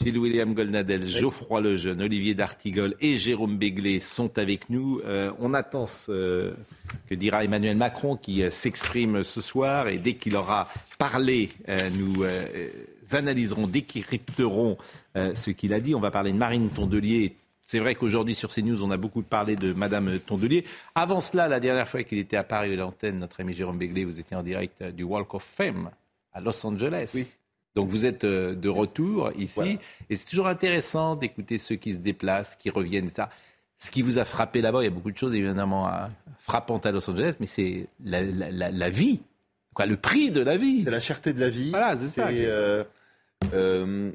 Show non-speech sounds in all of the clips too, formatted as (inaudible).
Gilles William Goldnadel, Geoffroy Lejeune, Olivier D'Artigol et Jérôme Béglé sont avec nous. Euh, on attend ce que dira Emmanuel Macron qui euh, s'exprime ce soir et dès qu'il aura parlé, euh, nous euh, analyserons, décrypterons euh, ce qu'il a dit. On va parler de Marine Tondelier. C'est vrai qu'aujourd'hui sur CNews, on a beaucoup parlé de Madame Tondelier. Avant cela, la dernière fois qu'il était à Paris à l'antenne, notre ami Jérôme Béglé, vous étiez en direct euh, du Walk of Fame à Los Angeles. Oui. Donc vous êtes euh, de retour ici Voilà. et c'est toujours intéressant d'écouter ceux qui se déplacent, qui reviennent. Ça. Ce qui vous a frappé là-bas, il y a beaucoup de choses évidemment euh, frappantes à Los Angeles, mais c'est la, la- la- la vie, quoi, le prix de la vie. C'est la cherté de la vie. Voilà, c'est ça. euh, euh,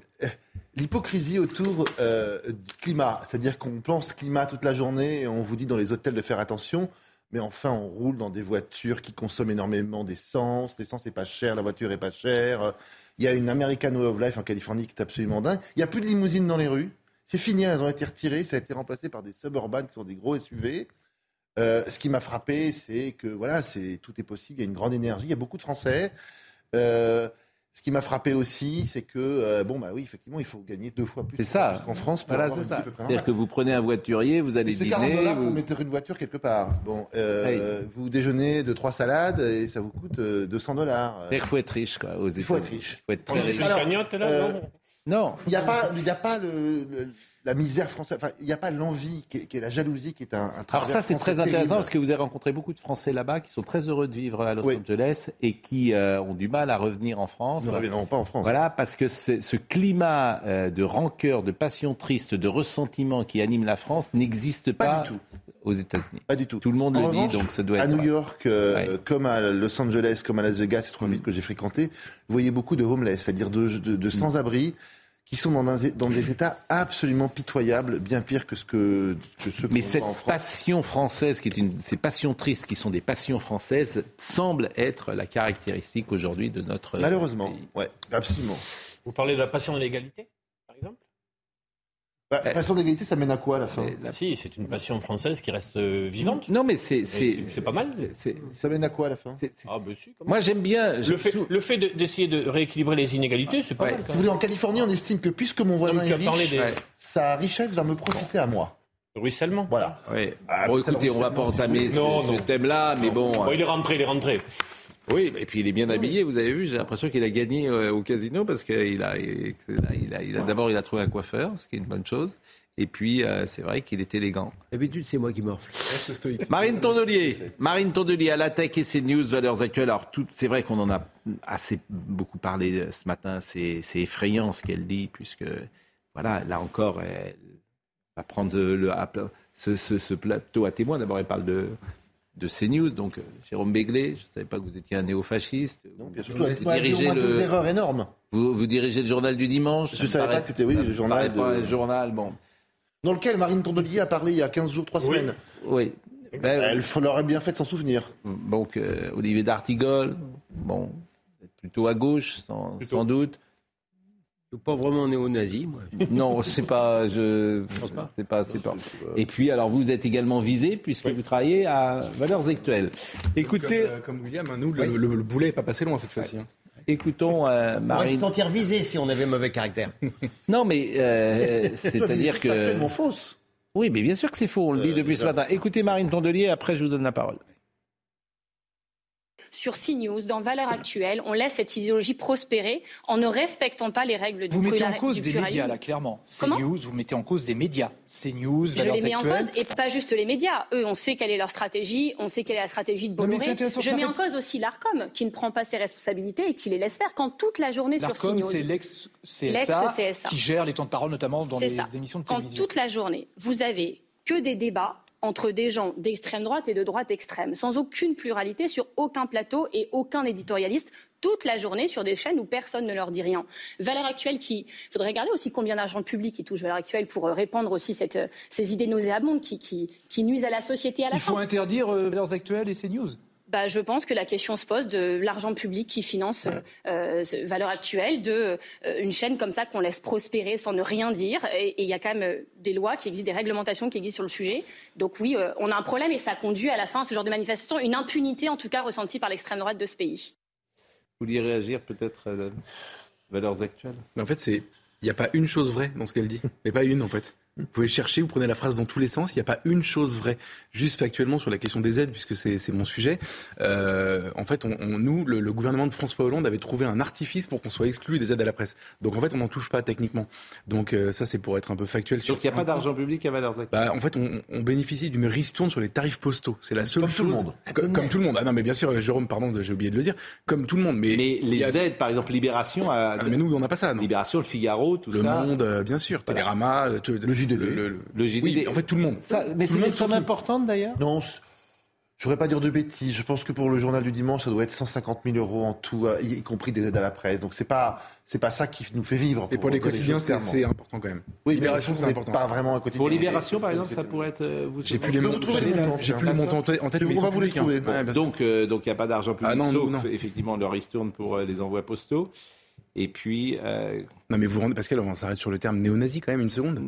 L'hypocrisie autour euh, du climat. C'est-à-dire qu'on pense climat toute la journée et on vous dit dans les hôtels de faire attention. Mais enfin, on roule dans des voitures qui consomment énormément d'essence. L'essence n'est pas chère, la voiture est pas chère. Il y a une American Way of Life en Californie qui est absolument dingue. Il n'y a plus de limousines dans les rues. C'est fini, elles ont été retirées. Ça a été remplacé par des suburban qui sont des gros SUV. Euh, ce qui m'a frappé, c'est que voilà, c'est tout est possible. Il y a une grande énergie. Il y a beaucoup de Français. Euh, ce qui m'a frappé aussi, c'est que euh, bon bah oui, effectivement, il faut gagner deux fois plus. C'est ça. qu'en France. Voilà, c'est ça. C'est-à-dire que vous prenez un voiturier, vous allez C'est 40 dîner, dollars pour vous- mettre une voiture quelque part. Bon, euh, vous déjeunez de trois salades et ça vous coûte euh, 200 dollars. C'est-à-dire qu'il faut être riche, quoi, aux Il faut être riche. Il faut être très riche. Alors, là, euh, non Non, Il n'y a pas, il y a pas le, le- la misère française. Enfin, il n'y a pas l'envie, qui, est- qui est la jalousie, qui est un, un Alors ça, c'est très intéressant parce que vous avez rencontré beaucoup de Français là-bas qui sont très heureux de vivre à Los Oui. Angeles et qui euh, ont du mal à revenir en France. Ne reviendrons pas en France. Voilà, parce que ce, climat euh, de rancœur, de passion triste, de ressentiment qui anime la France n'existe pas, Pas du tout. aux États-Unis. Pas du tout. Tout le monde En le revanche, dit, donc ça doit être À New vrai. York, euh, Ouais. comme à Los Angeles, comme à Las Vegas, ces trois villes que j'ai fréquentées, vous voyez beaucoup de homeless, c'est-à-dire de, de- de sans-abri, qui sont dans, un- dans des états absolument pitoyables, bien pire que ce que, que ceux Mais cette voit en France. passion française, qui est une, ces passions tristes qui sont des passions françaises, semble être la caractéristique aujourd'hui de notre Malheureusement, pays. ouais, absolument. Vous parlez de la passion de l'égalité, Bah, Eh. passion d'égalité, ça mène à quoi à la fin la- Si, c'est une passion française qui reste euh, vivante. Non, mais c'est c'est- pas mal. Ça mène à quoi à la fin Ah, ben si. Moi, j'aime bien. Le fait, sou- le fait de- d'essayer de, rééquilibrer les inégalités, c'est pas Ouais. mal. quand Si vous voulez, en Californie, on estime que puisque mon voisin Donc, est as parlé riche, des sa richesse va me profiter à moi. ruissellements. Voilà. Ouais. Ah, bon, écoutez, on va pas ruissellement, entamer ce, ce thème-là, mais bon. Bon, euh, il est rentré, il est rentré. Oui, et puis il est bien habillé. Vous avez vu, j'ai l'impression qu'il a gagné euh, au casino parce qu'il a, il a, il a d'abord il a trouvé un coiffeur, ce qui est une bonne chose. Et puis euh, c'est vrai qu'il est élégant. D'habitude, c'est moi qui morfle. Marine Tondelier, Marine Tondelier, à l'attaque et news, valeurs actuelles. Alors, c'est vrai qu'on en a assez beaucoup parlé euh, ce matin. C'est, c'est effrayant ce qu'elle dit, puisque, voilà, là encore, elle va prendre le, ce, ce- ce plateau à témoin. D'abord, elle parle de, de CNews, donc euh, Jérôme Béglé. Je ne savais pas que vous étiez un néo-fasciste. Non, bien sûr. Vous, Vous avez dirigez le, erreurs énormes. vous, vous dirigez le journal du dimanche. Je me savais paraît- pas que c'était, oui, le journal pas un journal, bon. Dans lequel Marine Tondelier a parlé il y a 15 jours, 3 Oui. semaines. Oui. Ben, Elle f- leur aurait bien fait de s'en souvenir. Donc, euh, Olivier d'Artigol, bon, vous êtes plutôt à gauche, sans, sans doute. Pas vraiment néo-nazi, moi. (laughs) Non, c'est pas, je, c'est pas, c'est pas. Et puis, alors, vous êtes également visé puisque vous travaillez à Valeurs Actuelles. Écoutez, Comme, euh, comme William, hein, nous, le, le- le boulet n'est pas passé loin cette fois-ci. hein. écoutons euh, On va se Marine. sentir visé si on avait mauvais caractère. (laughs) Non, mais euh, (laughs) c'est-à-dire C'est que, tellement fausse. oui, mais bien sûr que c'est faux. On le dit Euh, depuis ce matin. Écoutez Marine Tondelier, après je vous donne la parole. Sur CNews, dans Valeurs Actuelles, on laisse cette idéologie prospérer en ne respectant pas les règles du Vous mettez en cause des pluralisme. médias, là, clairement. CNews, vous mettez en cause des médias. CNews, Je Valeurs les mets en cause et pas juste les médias. Eux, on sait quelle est leur stratégie, on sait quelle est la stratégie de Bolloré. Je mets en cause aussi l'ARCOM, qui ne prend pas ses responsabilités et qui les laisse faire quand toute la journée sur L'ARCOM, CNews. c'est l'ex-CSA qui gère les temps de parole, notamment dans les ça. émissions de Quand télévision. toute la journée, vous avez que des débats entre des gens d'extrême droite et de droite extrême, sans aucune pluralité sur aucun plateau et aucun éditorialiste, toute la journée sur des chaînes où personne ne leur dit rien. Valeur actuelle qui, il faudrait regarder aussi combien d'argent public qui touche Valeur actuelle pour euh, répandre aussi cette, euh, ces idées nauséabondes qui, qui, qui nuisent à la société à la Il faut fin. interdire euh, Valeurs Actuelles et CNews. Bah, je pense que la question se pose de l'argent public qui finance euh, euh, Valeur Actuelle, de euh, une chaîne comme ça qu'on laisse prospérer sans ne rien dire. Et il y a quand même euh, des lois qui existent, des réglementations qui existent sur le sujet. Donc oui, euh, on a un problème et ça conduit à la fin à ce genre de manifestation, une impunité en tout cas ressentie par l'extrême droite de ce pays. Vous vouliez réagir peut-être à la- valeurs actuelles? Mais en fait, c'est. Il n'y a pas une chose vraie dans ce qu'elle dit. Mais pas une, en fait. Vous pouvez chercher, vous prenez la phrase dans tous les sens. Il n'y a pas une chose vraie. Juste factuellement sur la question des aides, puisque c'est mon sujet. Euh, en fait, on, on- nous, le, le gouvernement de François Hollande avait trouvé un artifice pour qu'on soit exclu des aides à la presse. Donc en fait, on n'en touche pas techniquement. Donc euh, ça, c'est pour être un peu factuel. sur Donc il n'y a pas d'argent public à valeurs actuelles Bah, en fait, on, on bénéficie d'une ristourne sur les tarifs postaux. C'est la seule Comme tout le chose. monde. Co- Comme, tout le monde. Ah non, mais bien sûr, Jérôme, pardon, j'ai oublié de le dire. Comme tout le monde. Mais, a- les aides, par exemple, Libération, à... Ah, mais nous, on n'a pas ça. Non. Libération, le Figaro, tout Le ça. Monde, euh, bien sûr. Télérama, euh, Le JDD. Le JDD. Oui, en fait, tout le monde. Ça- mais c'est le une somme importante d'ailleurs? Non, je voudrais pas dire de bêtises. Je pense que pour le journal du dimanche, ça doit être 150 000 euros en tout, euh, y, compris des aides à la presse. Donc c'est pas c'est pas ça qui nous fait vivre. Et pour les quotidiens, c'est important quand même. Oui, Libération, mais c'est important. Pas vraiment un quotidien. Pour Libération, par exemple, ça pourrait être. euh, vous J'ai plus les montants. J'ai plus le montant en tête, mais on va vous les hein. trouver. Donc, euh, donc il n'y a pas d'argent public, Ah non, sauf non. effectivement le ristourne pour euh, les envois postaux. Et puis, euh, Non, mais vous vous rendez, Pascal, on s'arrête sur le terme néo-nazi quand même une seconde.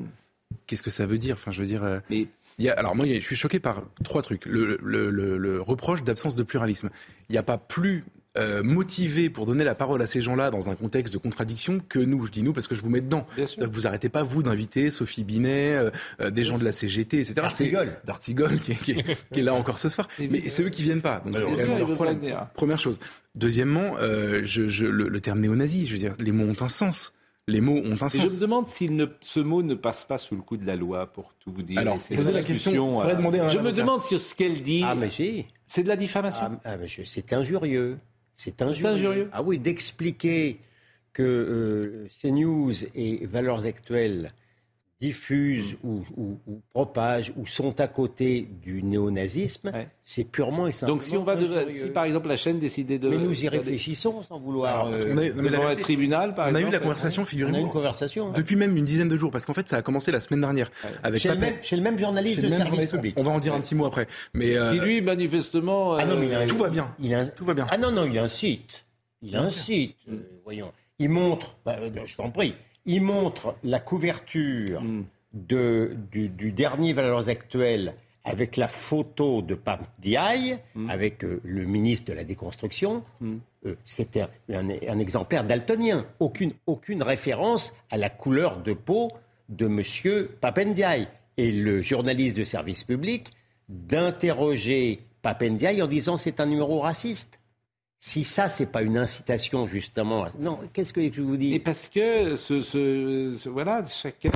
Qu'est-ce que ça veut dire? Enfin, je veux dire. euh, mais il y a- alors moi, je suis choqué par trois trucs. Le, le- le- le reproche d'absence de pluralisme. Il n'y a pas plus euh, motivé pour donner la parole à ces gens-là dans un contexte de contradiction que nous. Je dis nous parce que je vous mets dedans. Bien sûr. C'est-à-dire que Vous arrêtez pas vous d'inviter Sophie Binet, euh, euh, des gens de la CGT, etc. D'Artigol. D'Artigol qui, est- qui est- qui est là encore ce soir. (laughs) Mais c'est eux qui viennent pas. Donc c'est vraiment leur problème. Première chose. Deuxièmement, je, je- le, le terme néo-nazi, je veux dire, les mots ont un sens. Les mots ont un Et je sens. me demande si ne, ce mot ne passe pas sous le coup de la loi, pour tout vous dire. Alors, posez la question, euh, à Je me demande si ce qu'elle dit, Ah, mais si. c'est de la diffamation. Ah, ah, mais c'est injurieux. C'est injurieux. injurieux Ah oui, d'expliquer que euh, CNews et Valeurs Actuelles diffusent Hmm. ou, ou- ou propagent ou sont à côté du néonazisme, Ouais. c'est purement et simplement Donc si on va, de- si par exemple la chaîne décidait de, Mais nous y réfléchissons sans vouloir. Alors, euh, qu'on a- non, mais la devant un tribunal, par on a eu la conversation, on a une figurez-vous, conversation. depuis même une dizaine de jours, parce qu'en fait, ça a commencé la semaine dernière avec Chez, le même, chez le même journaliste de même service journaliste. public. On va en dire un petit mot après. Mais euh, qui lui manifestement. Ah non, mais il a euh, un- tout va bien. Il a un- Tout va bien. Ah non, non, il a un site. Il site. euh, voyons. Il montre, bah, euh, je t'en prie, il montre la couverture de, du, du dernier Valeurs Actuelles avec la photo de Pape Diaye, Hmm. avec euh, le ministre de la Déconstruction. Euh, C'était un, un- un exemplaire daltonien. Aucune, aucune référence à la couleur de peau de M. Papendiaï. Et le journaliste de service public d'interroger Papendiaï en disant c'est un numéro raciste. Si ça, c'est pas une incitation justement. à- Non, qu'est-ce que je vous dis Et parce que ce, ce- ce- voilà, chacun,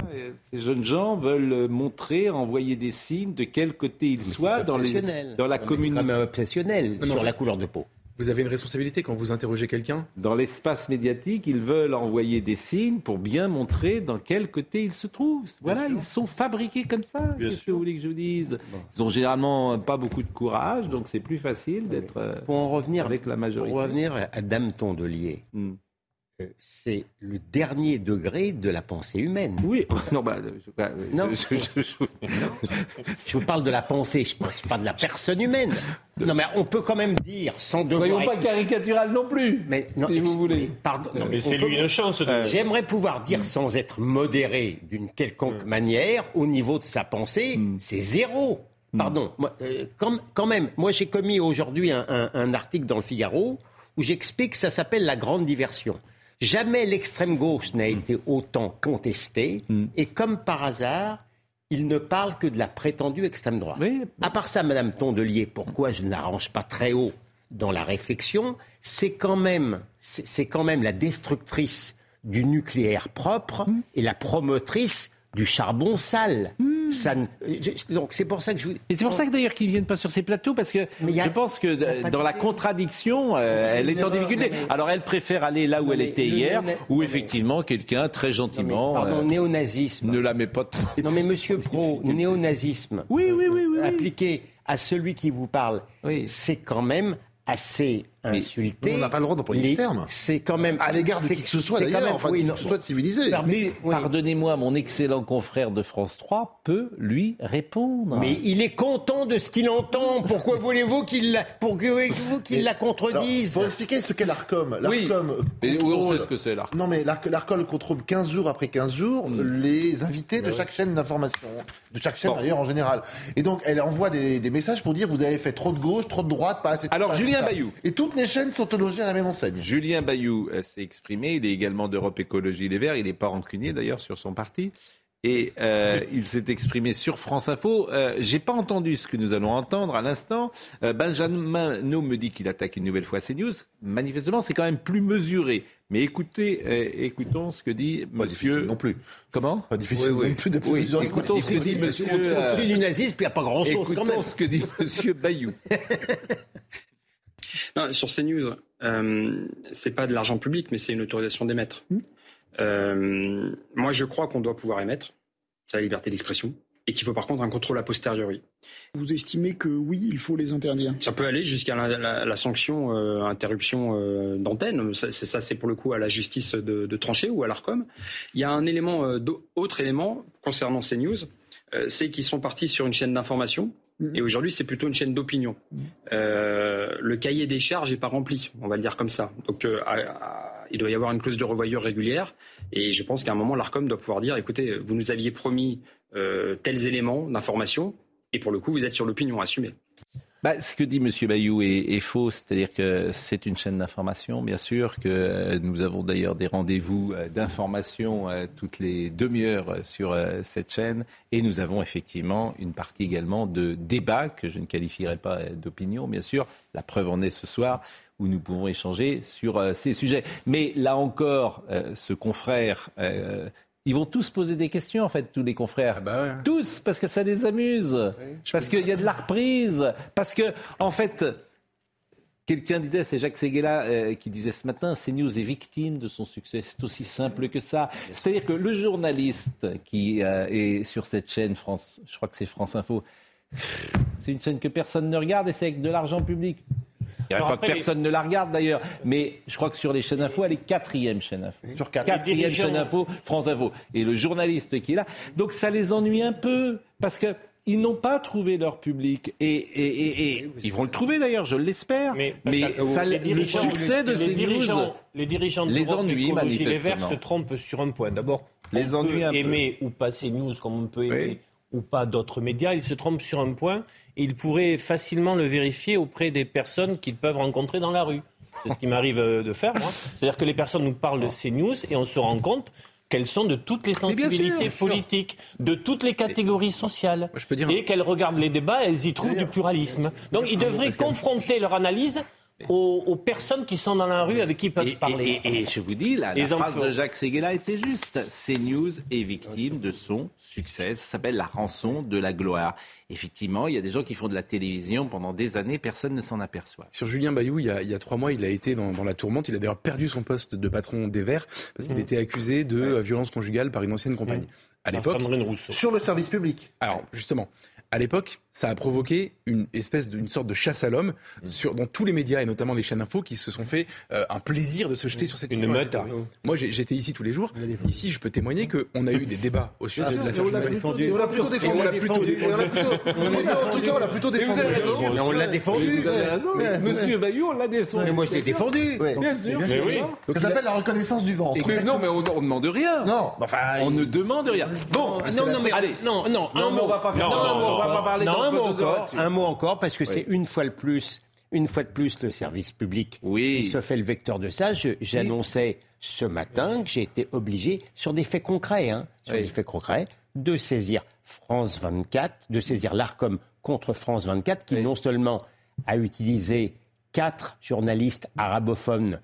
ces jeunes gens veulent montrer, envoyer des signes de quel côté ils Mais soient dans, les, dans la Non, mais commune, C'est quand même obsessionnel Non, mais sur la couleur de peau. Vous avez une responsabilité quand vous interrogez quelqu'un. dans l'espace médiatique, ils veulent envoyer des signes pour bien montrer dans quel côté ils se trouvent. Voilà, ils sont fabriqués comme ça. Qu'est-ce que vous voulez que je vous dise Ils ont généralement pas beaucoup de courage, donc c'est plus facile d'être euh, Pour en revenir, avec la majorité. pour revenir à Dame Tondelier, Hmm. Euh, c'est le dernier degré de la pensée humaine. Oui, (laughs) non, bah, je, bah, Non. je- je- je- Je vous parle de la pensée, je ne parle pas de la personne humaine. Non, mais on peut quand même dire, sans devoir Soyons pas caricatural non plus. Mais non, si vous voulez. Pardon. non, Mais c'est peut- lui une chance. De... J'aimerais pouvoir dire sans être modéré d'une quelconque manière au niveau de sa pensée, c'est zéro. Pardon. Moi, euh, quand, quand même, moi j'ai commis aujourd'hui un, un- un article dans le Figaro où j'explique que ça s'appelle la grande diversion. Jamais l'extrême gauche n'a été autant contestée et comme par hasard, il ne parle que de la prétendue extrême droite. Oui. À part ça, Madame Tondelier, pourquoi je ne l'arrange pas très haut dans la réflexion, c'est quand même, c'est c'est quand même la destructrice du nucléaire propre et la promotrice du charbon sale. Ça ne- je- donc c'est pour ça que je. Et c'est pour ça que d'ailleurs qu'ils ne viennent pas sur ces plateaux, parce que a- je pense que euh, dans la contradiction, euh, elle est en difficulté. mais- Alors elle préfère aller là où Non, elle était hier, néo- où effectivement quelqu'un très Non, mais, gentiment pardon, euh, néonazisme. ne la met pas. trop- Non mais Monsieur Pro, néonazisme. Oui, oui, oui, oui, oui. Appliqué à celui qui vous parle, Oui. c'est quand même assez insulter. On n'a pas le droit d'employer les- ce terme. C'est quand même. À l'égard de qui que ce soit c'est quand d'ailleurs, même- enfin, oui, de non, qui que ce soit de civilisé. Mais Oui. pardonnez-moi, mon excellent confrère de France 3 peut lui répondre. Mais il est content de ce qu'il entend. Pourquoi (laughs) voulez-vous qu'il la, qu'il la Alors, contredise pour expliquer ce qu'est l'ARCOM, Oui. l'ARCOM Et on sait ce que c'est, l'ARCOM. Non, mais l'Arc- l'ARCOM contrôle 15 jours après 15 jours les invités de chaque chaîne d'information, de chaque chaîne Bon. d'ailleurs en général. Et donc, elle envoie des, des messages pour dire vous avez fait trop de gauche, trop de droite, pas assez de Alors, Julien. Bayou. Et toutes les chaînes sont logées à la même enseigne. Julien Bayou euh, s'est exprimé. Il est également d'Europe Écologie Les Verts. Il n'est pas rancunier d'ailleurs sur son parti. Et euh, il s'est exprimé sur France Info. Euh, J'ai pas entendu ce que nous allons entendre à l'instant. Euh, Benjamin No me dit qu'il attaque une nouvelle fois CNews. Manifestement, c'est quand même plus mesuré. Mais écoutez, euh, écoutons ce que dit Pas Monsieur. difficile non plus. Comment Pas difficile Oui, oui. non plus de Oui, écoutons ce que dit Monsieur. euh, Au-dessus du nazisme, il n'y a pas grand-chose quand écoutons même. ce que dit (laughs) Monsieur Bayou. (laughs) Non, sur CNews, euh, c'est pas de l'argent public, mais c'est une autorisation d'émettre. Euh, moi, je crois qu'on doit pouvoir émettre, c'est la liberté d'expression, et qu'il faut par contre un contrôle a posteriori. Vous estimez que oui, il faut les interdire? Ça peut aller jusqu'à la, la- la sanction euh, interruption euh, d'antenne. Ça, c'est, ça, c'est pour le coup à la justice de, de trancher ou à l'Arcom. Il y a un élément, euh, autre élément concernant CNews, euh, c'est qu'ils sont partis sur une chaîne d'information. Et aujourd'hui, c'est plutôt une chaîne d'opinion. Euh, le cahier des charges n'est pas rempli, on va le dire comme ça. Donc, euh, à- à- il doit y avoir une clause de revoyure régulière. Et je pense qu'à un moment, l'Arcom doit pouvoir dire, écoutez, vous nous aviez promis euh, tels éléments d'information, et pour le coup, vous êtes sur l'opinion, assumée. Bah, ce que dit M. Bayou est, est faux, c'est-à-dire que c'est une chaîne d'information, bien sûr, que euh, nous avons d'ailleurs des rendez-vous euh, d'information euh, toutes les demi-heures sur cette chaîne, et nous avons effectivement une partie également de débat que je ne qualifierai pas d'opinion, bien sûr. La preuve en est ce soir où nous pouvons échanger sur ces sujets. Mais là encore, ce confrère ils vont tous poser des questions, en fait, tous les confrères. Ah bah ouais. Tous, parce que ça les amuse. Parce qu'il y a de la reprise. Parce que, en fait, quelqu'un disait, c'est Jacques Seguela euh, qui disait ce matin, CNews est victime de son succès. C'est aussi simple que ça. C'est-à-dire que le journaliste qui euh, est sur cette chaîne, France, je crois que c'est France Info, c'est une chaîne que personne ne regarde et c'est avec de l'argent public. Il n'y a pas après, que personne ne la regarde d'ailleurs, mais je crois que sur les chaînes info, elle est quatrième chaîne info. Sur quatre. Quatrième chaîne info, France Info. Et le journaliste qui est là. Donc ça les ennuie un peu, parce que ils n'ont pas trouvé leur public. Et, et, et, et ils vont le trouver d'ailleurs, je l'espère. Mais, Pascal, ça, les le succès de les ces dirigeants, news les dirigeants les ennuie Écologie Les Verts manifestement. se trompent sur un point. D'abord, Les on peut peu. aimer ou pas CNews comme on peut aimer Oui. Ou pas d'autres médias. Ils se trompent sur un point et ils pourraient facilement le vérifier auprès des personnes qu'ils peuvent rencontrer dans la rue. C'est ce qui m'arrive euh, de faire, moi. C'est-à-dire que les personnes nous parlent de CNews et on se rend compte qu'elles sont de toutes les sensibilités sûr. politiques, de toutes les catégories sociales. je peux dire- Et qu'elles regardent les débats, elles y trouvent du pluralisme. Donc ils devraient confronter leur analyse aux, aux personnes qui sont dans la rue avec qui ils peuvent Et, parler. et- et- et je vous dis, la, phrase de Jacques Seguela était juste. CNews est victime de son succès. Ça s'appelle la rançon de la gloire. Effectivement, il y a des gens qui font de la télévision pendant des années, personne ne s'en aperçoit. Sur Julien Bayou, il y, a, il y a trois mois, il a été dans, dans la tourmente. Il a d'ailleurs perdu son poste de patron des Verts parce qu'il était accusé de violence conjugale par une ancienne compagne. À Par l'époque, Sandrine Rousseau. Sur le service public. alors justement, à l'époque, ça a provoqué une espèce d'une sorte de chasse à l'homme sur dans tous les médias et notamment les chaînes info qui se sont fait euh, un plaisir de se jeter sur cette Une histoire, etc. Moi, j'étais ici tous les jours. Ici, je peux témoigner qu'on a eu des débats au sujet de l'affaire on l'a on l'a plutôt défendu. on l'a plutôt Et on l'a plutôt- En tout cas, on l'a plutôt défendu. Mais on l'a défendu. Vous avez raison. Ouais, Monsieur Bayou, on l'a défendu. Mais moi, je l'ai défendu. Bien sûr. Ça s'appelle la reconnaissance du ventre. Mais non, mais on ne demande rien. Non, enfin, On ne demande rien. Bon, Non, non, mais allez. non, non, Non, mais on va pas faire. Non, va pas parler un mot encore, un mot encore, parce que c'est une fois de plus, une fois de plus, le service public Oui. qui se fait le vecteur de ça. J'annonçais ce matin que j'ai été obligé, sur des faits concrets, hein, sur des faits concrets, de saisir France 24, de saisir l'ARCOM contre France 24, qui non seulement a utilisé quatre journalistes arabophones,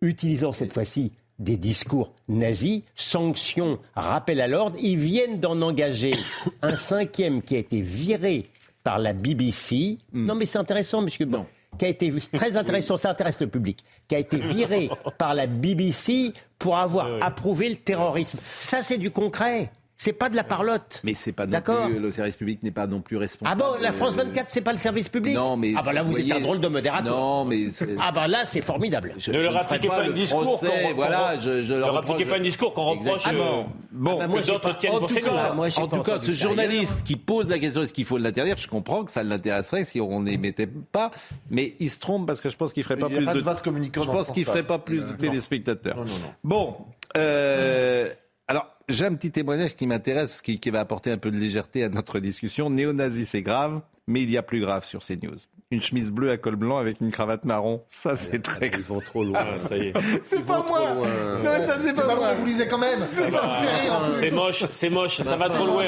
utilisant cette fois-ci des discours nazis, sanctions, rappel à l'ordre, ils viennent d'en engager (coughs) un cinquième qui a été viré par la BBC. Non mais c'est intéressant, monsieur. Bon, qui a été (laughs) très intéressant, ça intéresse le public, qui a été viré (laughs) par la BBC pour avoir approuvé le terrorisme. Ça, c'est du concret. C'est pas de la parlotte. Mais c'est pas non D'accord. plus, le service public n'est pas non plus Ah responsable. bon, la France Euh, 24, c'est pas le service public Non, mais Ah bah là, vous, voyez- êtes un drôle de modérateur. Non, mais c'est- Ah bah là, c'est formidable. je, Ne je leur appliquez pas un le discours procès, voilà, je, je Ne leur leur appliquez reproche- pas un discours qu'on reproche. Exactement. euh, Bon, Ah bah moi, que j'ai d'autres pas- tiennent en pour tout cas, moi, en pas tout cas, ce journaliste qui pose la question est-ce qu'il faut l'interdire, je comprends que ça l'intéresserait si on n'émettait pas, mais il se trompe parce que je pense qu'il ferait pas plus pas de Je pense qu'il ferait pas plus de téléspectateurs. Non, non, non. Bon, euh, j'ai un petit témoignage qui m'intéresse, qui, qui va apporter un peu de légèreté à notre discussion. Néo-nazi, c'est grave, mais il y a plus grave sur CNews. Une chemise bleue à col blanc avec une cravate marron, ça c'est très. Ils vont trop loin. Ah, ça y est. (laughs) C'est pas moi. Non, ça c'est pas moi. vous lisez quand même. Ça me fait rire. en plus. C'est moche, c'est moche, ça va trop loin.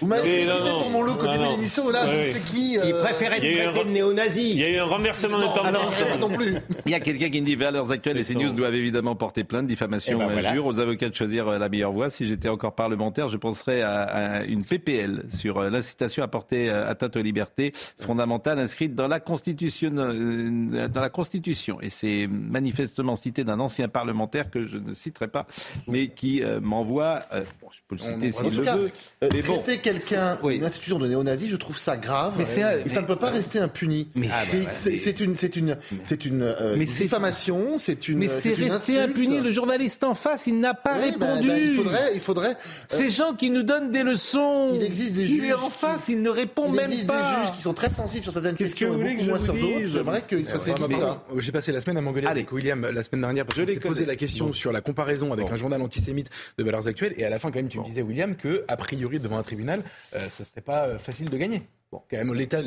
Vous m'avez pour mon look au début de l'émission. Là, je sais qui. Euh, il te un traiter de néo-nazi. Il y a eu un renversement de Ah non, tendance. c'est pas non plus. Il y a quelqu'un qui me dit Valeurs Actuelles et CNews doivent évidemment porter plainte, diffamation Eh ben ou voilà. injure aux avocats de choisir euh, la meilleure voie. Si j'étais encore parlementaire, je penserais à, à une PPL sur euh, l'incitation à porter atteinte aux libertés fondamentales inscrite dans la Constitution. euh, dans la Constitution. Et c'est manifestement cité d'un ancien parlementaire que je ne citerai pas, mais qui euh, m'envoie. euh, bon, je peux le citer En s'il le cas, veut. euh, Mais bon. traiter quelqu'un, Oui. une institution de néo-nazi, je trouve ça grave. Mais c'est un- et ça ne peut pas rester impuni. Mais- Ah, C'est- bah, ouais, c'est mais- c'est une, c'est une, c'est une euh, Mais c'est- diffamation, c'est une. Mais euh, c'est resté impuni. Le journaliste en face, il n'a pas Oui, bah, répondu. bah, il faudrait, il faudrait. euh, Ces gens qui nous donnent des leçons. Il existe des Il est juges en qui- face, il ne répond il même existe pas. des juges qui sont très sensibles sur certaines questions voulez que je vous dise J'aimerais soient saisis de ça. Euh, J'ai passé la semaine à m'engueuler Allez. avec William la semaine dernière parce s'est posé la question sur la comparaison avec un journal antisémite de valeurs actuelles. Et à la fin quand même tu me disais William que a priori devant un tribunal euh, ça serait pas euh, facile de gagner. Bon, quand même l'état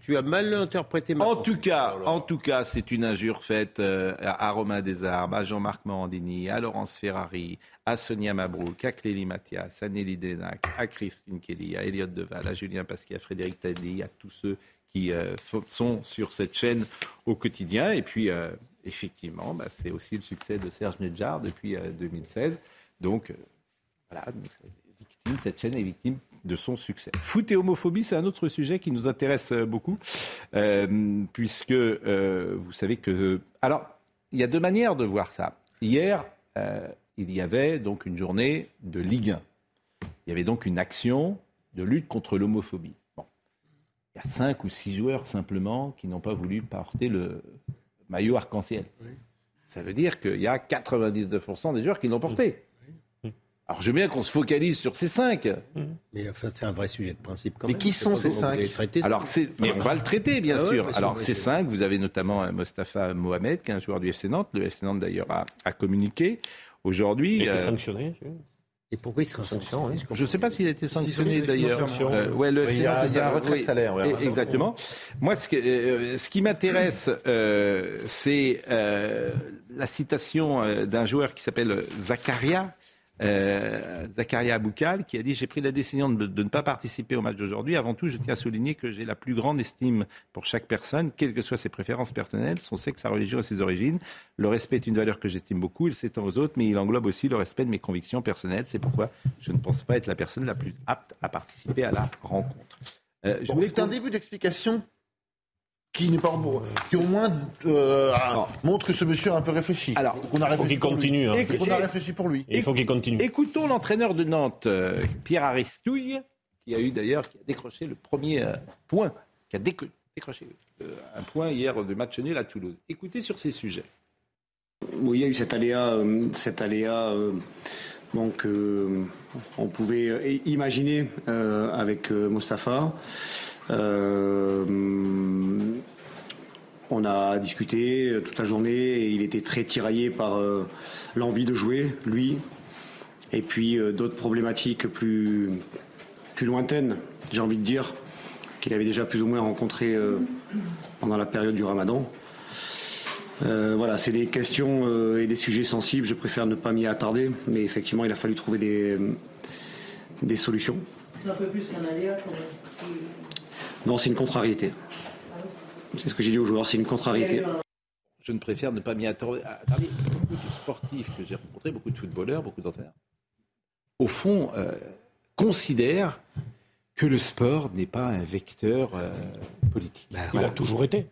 Tu as mal interprété ma En tout cas, en tout cas, c'est une injure faite euh, à à Romain Desarmes, à Jean-Marc Morandini, à Laurence Ferrari, à Sonia Mabrouk, à Clélie Mathias, à Nelly Denac, à Christine Kelly, à Elliot Deval, à Julien Pasquier, à Frédéric Taddy, à tous ceux qui euh, sont sur cette chaîne au quotidien. Et puis, euh, effectivement, bah, c'est aussi le succès de Serge Nedjar depuis euh, 2016. Donc, euh, voilà, donc, victime, cette chaîne est victime de son succès. Foot et homophobie, c'est un autre sujet qui nous intéresse beaucoup, puisque vous savez que... Alors, il y a deux manières de voir ça. Hier, il y avait donc une journée de Ligue 1. Il y avait donc une action de lutte contre l'homophobie. Y a cinq ou six joueurs simplement qui n'ont pas voulu porter le maillot arc-en-ciel. Ça veut dire qu'il y a 99% des joueurs qui l'ont porté. Alors je veux bien qu'on se focalise sur ces cinq. Mais enfin, c'est un vrai sujet de principe quand Mais même. qui C'est sont ces qui cinq. Alors c'est, mais on va le traiter bien Ah sûr. Alors ces cinq, vous avez notamment euh, Mostafa Mohamed, qui est un joueur du FC Nantes. Le FC Nantes d'ailleurs a, a communiqué aujourd'hui. Il a été euh, sanctionné. Et pourquoi il sera Sanction, sanctionné oui. je ne sais pas s'il a été sanctionné d'ailleurs. Euh, ouais, le Oui, il y a- Nantes, il y a un retrait de salaire, ouais. Exactement. Moi, ce, que- euh, ce qui m'intéresse, euh, c'est euh, la citation d'un joueur qui s'appelle Zakaria. Euh, Zakaria Aboukal qui a dit j'ai pris la décision de, de ne pas participer au match d'aujourd'hui. Avant tout, je tiens à souligner que j'ai la plus grande estime pour chaque personne, quelles que soient ses préférences personnelles, son sexe, sa religion et ses origines. Le respect est une valeur que j'estime beaucoup. Il s'étend aux autres, mais il englobe aussi le respect de mes convictions personnelles. C'est pourquoi je ne pense pas être la personne la plus apte à participer à la rencontre. Euh, je Bon, C'est un début d'explication qui n'est pas bon, qui au moins euh, montre que ce monsieur a un peu réfléchi. Alors, on a Il faut réfléchi qu'il pour lui. continue. hein. Et- On a réfléchi pour lui. Il faut qu'il continue. Écoutons l'entraîneur de Nantes, euh, Pierre Aristouille, qui a eu d'ailleurs, qui a décroché le premier euh, point, qui a déco- décroché euh, un point hier de match nul à Toulouse. Écoutez sur ces sujets. Bon, il y a eu cet aléa, euh, cet aléa euh, donc, euh, on pouvait euh, imaginer euh, avec Mostafa. On a discuté toute la journée et il était très tiraillé par l'envie de jouer, lui, et puis d'autres problématiques plus, plus lointaines, j'ai envie de dire, qu'il avait déjà plus ou moins rencontrées pendant la période du ramadan. Euh, voilà, c'est des questions euh, et des sujets sensibles. Je préfère ne pas m'y attarder, mais effectivement, il a fallu trouver des, des solutions. C'est un peu plus qu'un aléa quand même. Non, c'est une contrariété. C'est ce que j'ai dit aux joueurs, c'est une contrariété. Je ne préfère ne pas m'y attarder. attarder. Beaucoup de sportifs que j'ai rencontrés, beaucoup de footballeurs, beaucoup d'entraîneurs, au fond, euh, considèrent que le sport n'est pas un vecteur euh, politique. Il a toujours été.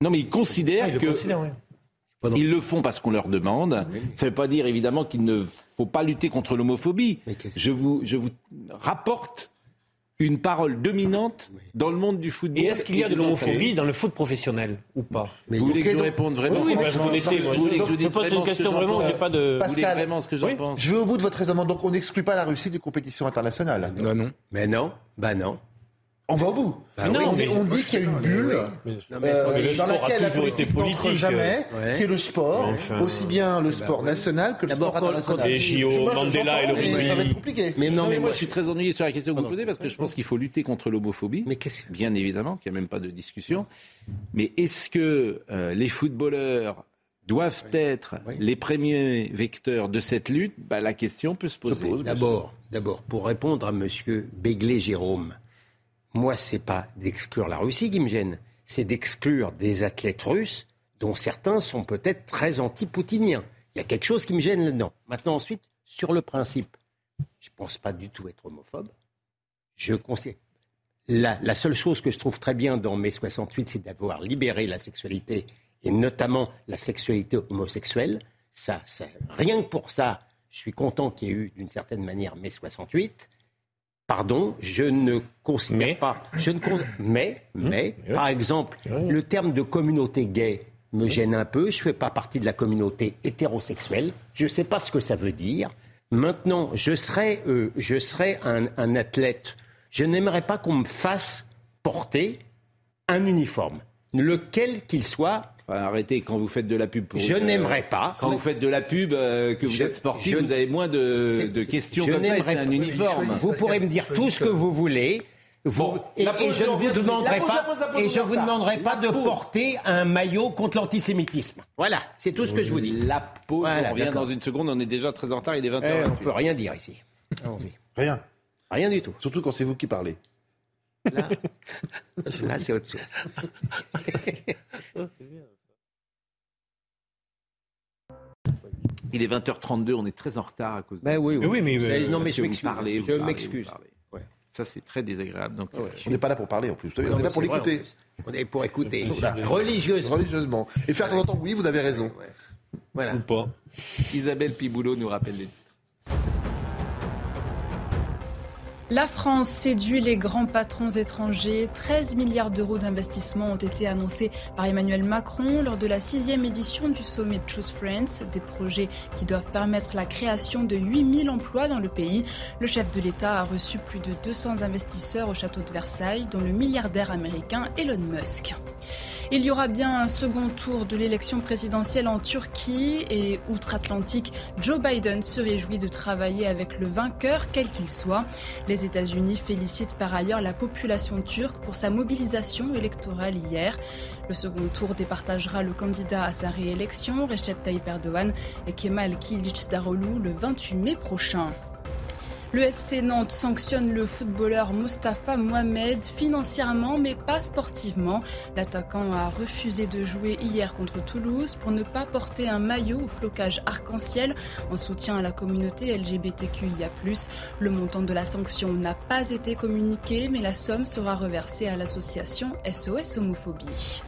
Non, mais ils considèrent Ah, le que. Ils le font parce qu'on leur demande. Ça ne veut pas dire évidemment qu'il ne faut pas lutter contre l'homophobie. Je vous, je vous rapporte une parole dominante dans le monde du football. Et est-ce qu'il y a de l'homophobie dans le foot professionnel ou pas Vous voulez que je réponde vraiment Oui, oui, mais vous laissez. Moi, Vous voulez que je je dise pose vraiment une ce que question j'en vraiment, j'ai pas de. Vous voulez Pascal, vraiment ce que j'en oui. pense Je vais au bout de votre raisonnement. Donc on n'exclut pas la Russie des compétitions internationales. Non, non. Mais non, bah non. On va au bout. Bah non, on, mais- on dit qu'il y a une bulle mais euh, dans laquelle la politique n'entre politique, jamais, ouais. qui est le sport, enfin, aussi bien le sport national que le sport international. les JO, Mandela et le. Ça va être compliqué. Mais non, Non, mais, moi, moi, je suis très ennuyé sur la question que vous Pardon. posez parce que je pense qu'il faut lutter contre l'homophobie. Mais qu'est-ce que. Bien évidemment, qu'il n'y a même pas de discussion. Mais est-ce que euh, les footballeurs doivent être Oui. les premiers vecteurs de cette lutte? Bah, La question peut se poser. pose. D'abord, d'abord, pour répondre à Monsieur Béglé-Jérôme, moi, c'est pas d'exclure la Russie qui me gêne, c'est d'exclure des athlètes russes dont certains sont peut-être très anti-poutiniens. Il y a quelque chose qui me gêne là-dedans. Maintenant, ensuite, sur le principe, je pense pas du tout être homophobe. Je conseille. La, seule chose que je trouve très bien dans mai 68, c'est d'avoir libéré la sexualité et notamment la sexualité homosexuelle. Ça, rien que pour ça, je suis content qu'il y ait eu d'une certaine manière mai 68. Pardon, je ne considère Mais pas. Je ne con- mais, mais, par exemple, le terme de communauté gay me gêne un peu. Je ne fais pas partie de la communauté hétérosexuelle. Je ne sais pas ce que ça veut dire. Maintenant, je serais, euh, je serais un, un athlète. Je n'aimerais pas qu'on me fasse porter un uniforme, lequel qu'il soit. Enfin, arrêtez, quand vous faites de la pub pour... Je euh, n'aimerais pas. Quand vous faites de la pub, euh, que vous Je- êtes sportif, je- vous avez moins de, de questions Je comme ça c'est un pas- uniforme. Vous pourrez me dire tout ce que vous voulez. Vous- Bon, et, je ne vous de- demanderai pas, et je vous demanderai de porter un maillot contre l'antisémitisme. Voilà, c'est tout ce que je vous dis. La pause, Voilà, on revient dans une seconde, on est déjà très en retard, il est 20h. Eh, on peut rien dire ici. Allons-y. Rien. Rien du tout. Surtout quand c'est vous qui parlez. Là, (laughs) là, c'est autre chose. (laughs) (laughs) Il est 20h32, on est très en retard à cause de... Ben oui, Mais oui, mais- non, Parce mais que je vous m'excuse. Je m'excuse. Ouais. Ça, c'est très désagréable. Donc, Ouais. On n'est pas là pour parler en plus. Non, on est mais là pour l'écouter. On est pour écouter. (laughs) Voilà. Religieusement. Religieusement. Et faire de temps en temps, oui, vous avez raison. Voilà. Ou pas. Isabelle Piboulot nous rappelle les La France séduit les grands patrons étrangers. 13 milliards d'euros d'investissements ont été annoncés par Emmanuel Macron lors de la sixième édition du sommet Choose Friends. Des projets qui doivent permettre la création de 8000 emplois dans le pays. Le chef de l'État a reçu plus de 200 investisseurs au château de Versailles, dont le milliardaire américain Elon Musk. Il y aura bien un second tour de l'élection présidentielle en Turquie et outre-Atlantique, Joe Biden se réjouit de travailler avec le vainqueur, quel qu'il soit. États-Unis félicitent par ailleurs la population turque pour sa mobilisation électorale hier. Le second tour départagera le candidat à sa réélection, Recep Tayyip Erdogan, et Kemal Kılıçdaroğlu le 28 mai prochain. Le FC Nantes sanctionne le footballeur Mostafa Mohamed financièrement mais pas sportivement. L'attaquant a refusé de jouer hier contre Toulouse pour ne pas porter un maillot au flocage arc-en-ciel en soutien à la communauté LGBTQIA+. Le montant de la sanction n'a pas été communiqué mais la somme sera reversée à l'association SOS Homophobie.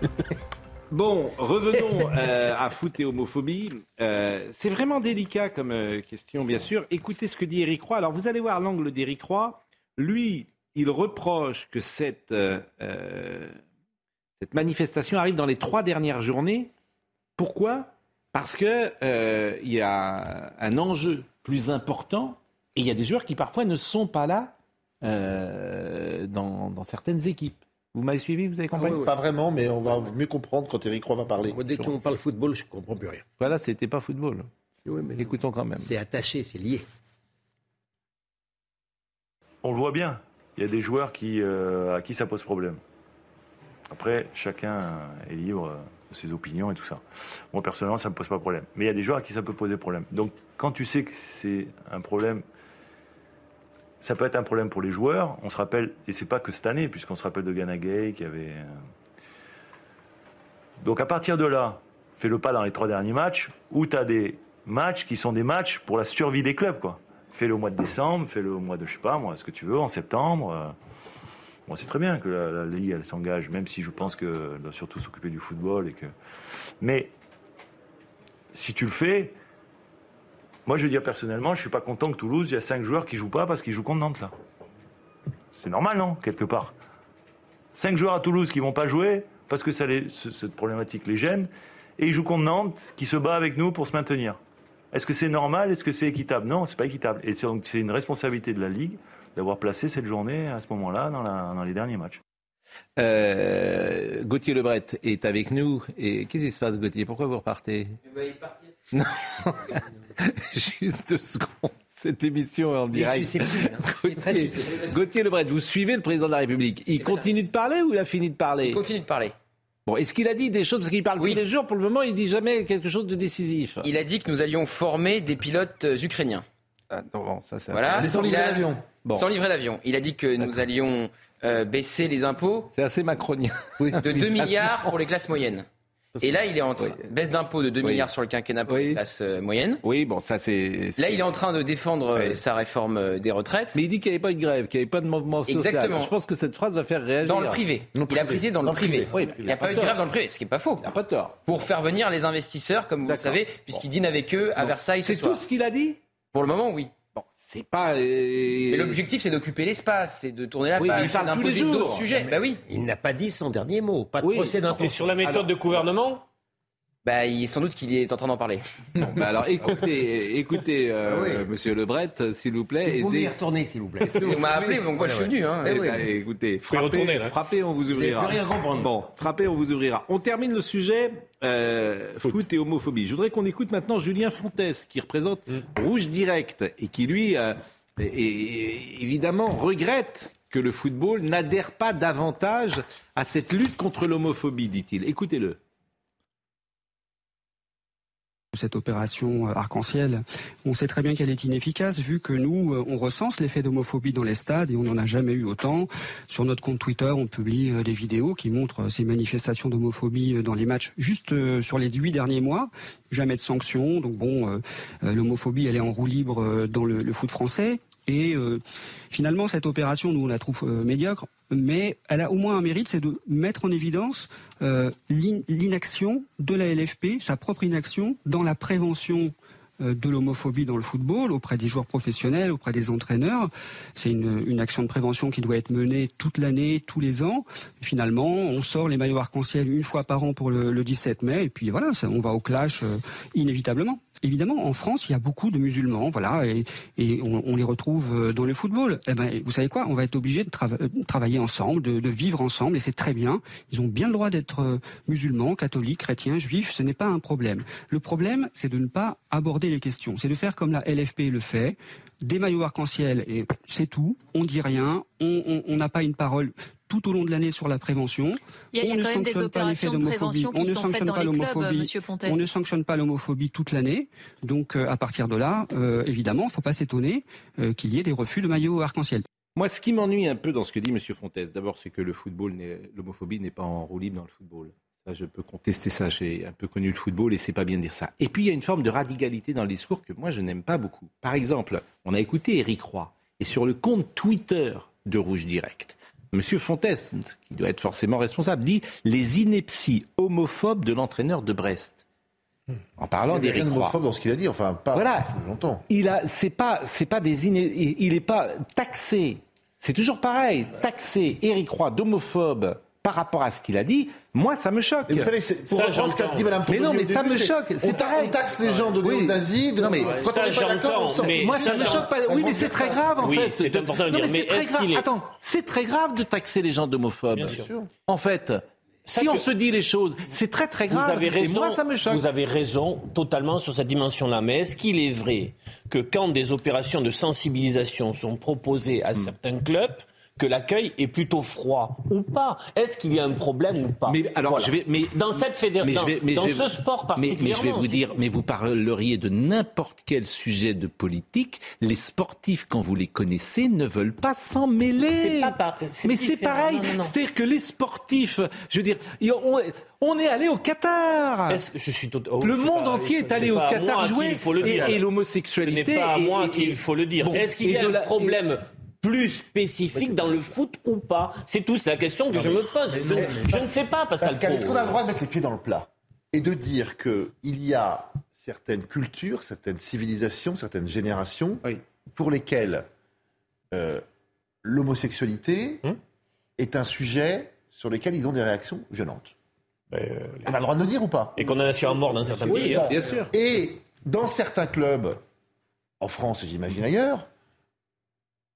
(laughs) Bon, revenons euh, à foot et homophobie. Euh, c'est vraiment délicat comme euh, question, bien sûr. Écoutez ce que dit Éric Roy. Alors, vous allez voir l'angle d'Éric Roy. Lui, il reproche que cette, manifestation arrive dans les trois dernières journées. Pourquoi? Parce que euh, il y a un enjeu plus important et il y a des joueurs qui parfois ne sont pas là dans certaines équipes. Vous m'avez suivi, vous avez compris Pas vraiment, mais on va mieux comprendre quand Eric Roy va parler. Moi, dès qu'on parle football, je comprends plus rien. Voilà, c'était pas football. Oui, mais Écoutons quand même. c'est attaché, c'est lié. On le voit bien. Il y a des joueurs qui, euh, à qui ça pose problème. Après, chacun est libre de ses opinions et tout ça. Moi, personnellement, ça ne me pose pas problème. Mais il y a des joueurs à qui ça peut poser problème. Donc, quand tu sais que c'est un problème, ça peut être un problème pour les joueurs. On se rappelle, et c'est pas que cette année, puisqu'on se rappelle de Ghana Gay qui avait. euh, Donc, à partir de là, fais le pas dans les trois derniers matchs, où tu as des matchs qui sont des matchs pour la survie des clubs, quoi. Fais-le au mois de décembre, fais-le au mois de, je sais pas moi, ce que tu veux, en septembre. euh. Bon, c'est très bien que la, la Ligue, elle s'engage, même si je pense qu'elle doit surtout s'occuper du football. Et que... Mais si tu le fais, moi je veux dire personnellement, je suis pas content que Toulouse, il y a cinq joueurs qui jouent pas parce qu'ils jouent contre Nantes là. C'est normal, non Quelque part. Cinq joueurs à Toulouse qui vont pas jouer parce que cette problématique les gêne, et ils jouent contre Nantes qui se bat avec nous pour se maintenir. Est-ce que c'est normal? Est-ce que c'est équitable? Non, c'est pas équitable. Et c'est c'est une responsabilité de la Ligue d'avoir placé cette journée à ce moment-là dans les derniers matchs. Euh, Gauthier Lebret est avec nous. Et qu'est-ce qui se passe, Gauthier? Pourquoi vous repartez? Non, (laughs) juste deux secondes. Cette émission est en Il est direct. susceptible, hein. Il est très Gauthier, susceptible. Gauthier Lebret, vous suivez le président de la République. Il continue de parler ou il a fini de parler? Il continue de parler. Bon, est-ce qu'il a dit des choses? Parce qu'il parle tous les jours. Pour le moment, il dit jamais quelque chose de décisif. Il a dit que nous allions former des pilotes euh, ukrainiens. Ah, non, bon, ça, c'est Voilà. Il a- Bon. Sans livrer d'avion. Il a dit que nous allions euh, baisser les impôts. C'est assez macronien. (laughs) De 2 milliards pour les classes moyennes. Et là, il est en train. Baisse d'impôts de 2 Oui. milliards sur le quinquennat pour les classes euh, moyennes. Oui, bon, ça c'est. Là, il est en train de défendre euh, sa réforme euh, des retraites. Mais il dit qu'il n'y avait pas de grève, qu'il n'y avait pas de mouvement social. Exactement. Je pense que cette phrase va faire réagir. Dans le privé. Il a prisé dans le privé. Oui, il n'y a pas eu de grève dans le privé, ce qui n'est pas faux. Il n'a pas tort. Pour faire venir les investisseurs, comme vous le savez, puisqu'il dîne avec eux à Versailles ce C'est soir. tout ce qu'il a dit? Pour le moment, oui. Bon, c'est pas. Mais l'objectif, c'est d'occuper l'espace, c'est de tourner la Oui, mais page, il c'est parle tous les d'imposer jours. d'autres sujets. Bah oui. Il n'a pas dit son dernier mot. Pas de Oui. procès d'intention. Et sur la méthode Alors- de gouvernement? Bah, il, sans doute qu'il est en train d'en parler. (laughs) Bon, bah alors écoutez, (laughs) écoutez, euh, Ah oui. Monsieur Lebret, euh, s'il vous plaît, Vous pouvez y retourner, s'il vous plaît. Est-ce que On m'a appelé, donc moi je suis venu. Hein. Eh oui. ben, écoutez, pouvez retourner, frappez, là. frappez, on vous ouvrira. plus rien comprendre. Bon, frappez, on vous ouvrira. On termine le sujet euh, foot. et homophobie. Je voudrais qu'on écoute maintenant Julien Fontes, qui représente Rouge Direct et qui, lui, euh, et- et- évidemment, regrette que le football n'adhère pas davantage à cette lutte contre l'homophobie, dit-il. Écoutez-le. Cette opération euh, arc-en-ciel, on sait très bien qu'elle est inefficace vu que nous, euh, on recense l'effet d'homophobie dans les stades et on n'en a jamais eu autant. Sur notre compte Twitter, on publie euh, des vidéos qui montrent ces manifestations d'homophobie dans les matchs juste sur les huit derniers mois. Jamais de sanctions. Donc bon, l'homophobie, elle est en roue libre dans le foot français. Et euh, finalement, cette opération, nous, on la trouve euh, médiocre, mais elle a au moins un mérite, c'est de mettre en évidence euh, l'in- l'inaction de la LFP, sa propre inaction dans la prévention de l'homophobie dans le football, auprès des joueurs professionnels, auprès des entraîneurs. C'est une, action de prévention qui doit être menée toute l'année, tous les ans. Finalement, on sort les maillots arc-en-ciel une fois par an pour le, le 17 mai, et puis voilà, on va au clash euh, inévitablement. Évidemment, en France, il y a beaucoup de musulmans, voilà, et, on, les retrouve euh, dans le football. Eh ben, vous savez quoi? On va être obligé de trava- de travailler ensemble, de, vivre ensemble, et c'est très bien. Ils ont bien le droit d'être euh, musulmans, catholiques, chrétiens, juifs. Ce n'est pas un problème. Le problème, c'est de ne pas aborder les questions. C'est de faire comme la LFP le fait, des maillots arc-en-ciel, et c'est tout. On dit rien. On n'a pas une parole tout au long de l'année sur la prévention. Il y a- il y a on ne quand même des sanctionne pas l'effet opérations de d'homophobie. prévention qui On ne sont faites sanctionne dans pas les clubs, l'homophobie. Monsieur Pontes. On ne sanctionne pas l'homophobie toute l'année. Donc euh, à partir de là, euh, évidemment, il ne faut pas s'étonner euh, qu'il y ait des refus de maillots arc-en-ciel. Moi, ce qui m'ennuie un peu dans ce que dit M. Fontes, d'abord, c'est que le football, n'est- l'homophobie n'est pas en roue libre dans le football. Ça, je peux contester ça. J'ai un peu connu le football et c'est pas bien de dire ça. Et puis, il y a une forme de radicalité dans le discours que moi, je n'aime pas beaucoup. Par exemple, on a écouté Éric Roy et sur le compte Twitter de Rouge Direct, M. Fontes, qui doit être forcément responsable, dit les inepties homophobes de l'entraîneur de Brest. En parlant Il y avait d'Éric Roy. d'homophobe dans ce qu'il a dit, enfin, pas Voilà. j'entends. Il a, c'est pas, c'est pas des iné- il il est pas taxé. C'est toujours pareil, taxé Éric Roy d'homophobe par rapport à ce qu'il a dit. Moi, ça me choque. Mais vous savez, c'est- pour reprendre ce qu'a dit Mme Mais non, mais ça début, me choque. on C'est pareil. on taxe les gens de Oui. néo-nazis, de- Non, mais quand on n'est pas d'accord, on sort. Moi, ça, me choque pas. Oui, mais c'est très grave en Oui, fait. c'est De- important de Non, dire. mais Mais c'est très est-ce grave. qu'il est- Attends, c'est très grave de taxer les gens d'homophobes. Bien sûr. En fait, si on se dit les choses, c'est très très grave. Vous avez raison, Et moi, ça me choque. Vous avez raison totalement sur cette dimension-là. Mais est-ce qu'il est vrai que quand des opérations de sensibilisation sont proposées à Hmm. certains clubs, que l'accueil est plutôt froid ou pas Est-ce qu'il y a un problème ou pas Mais alors, Voilà. je vais, mais dans cette fédération, dans ce sport particulièrement, mais je vais vous dire, mais vous parleriez de n'importe quel sujet de politique. Les sportifs, quand vous les connaissez, ne veulent pas s'en mêler. Pas par- mais c'est pareil. C'est-à-dire que les sportifs, je veux dire, on, on est allé au Qatar. Je suis tout- oh, le monde pas- entier est allé au Qatar jouer. qu'il faut le et- dire. Et, Ce l'homosexualité. n'est pas à moi et- qu'il faut le dire. bon, Est-ce qu'il y a un la- problème plus spécifique dans le foot ou pas C'est tout, c'est la question que je me pose. Je, je ne sais pas, Pascal. Pascal, est-ce qu'on a le droit de mettre les pieds dans le plat et de dire qu'il y a certaines cultures, certaines civilisations, certaines générations pour lesquelles euh, l'homosexualité Hum est un sujet sur lequel ils ont des réactions violentes On a le droit de le dire ou pas? Ben, Et condamnation à mort dans certains Oui, pays. hein. Et dans certains clubs, en France et j'imagine ailleurs,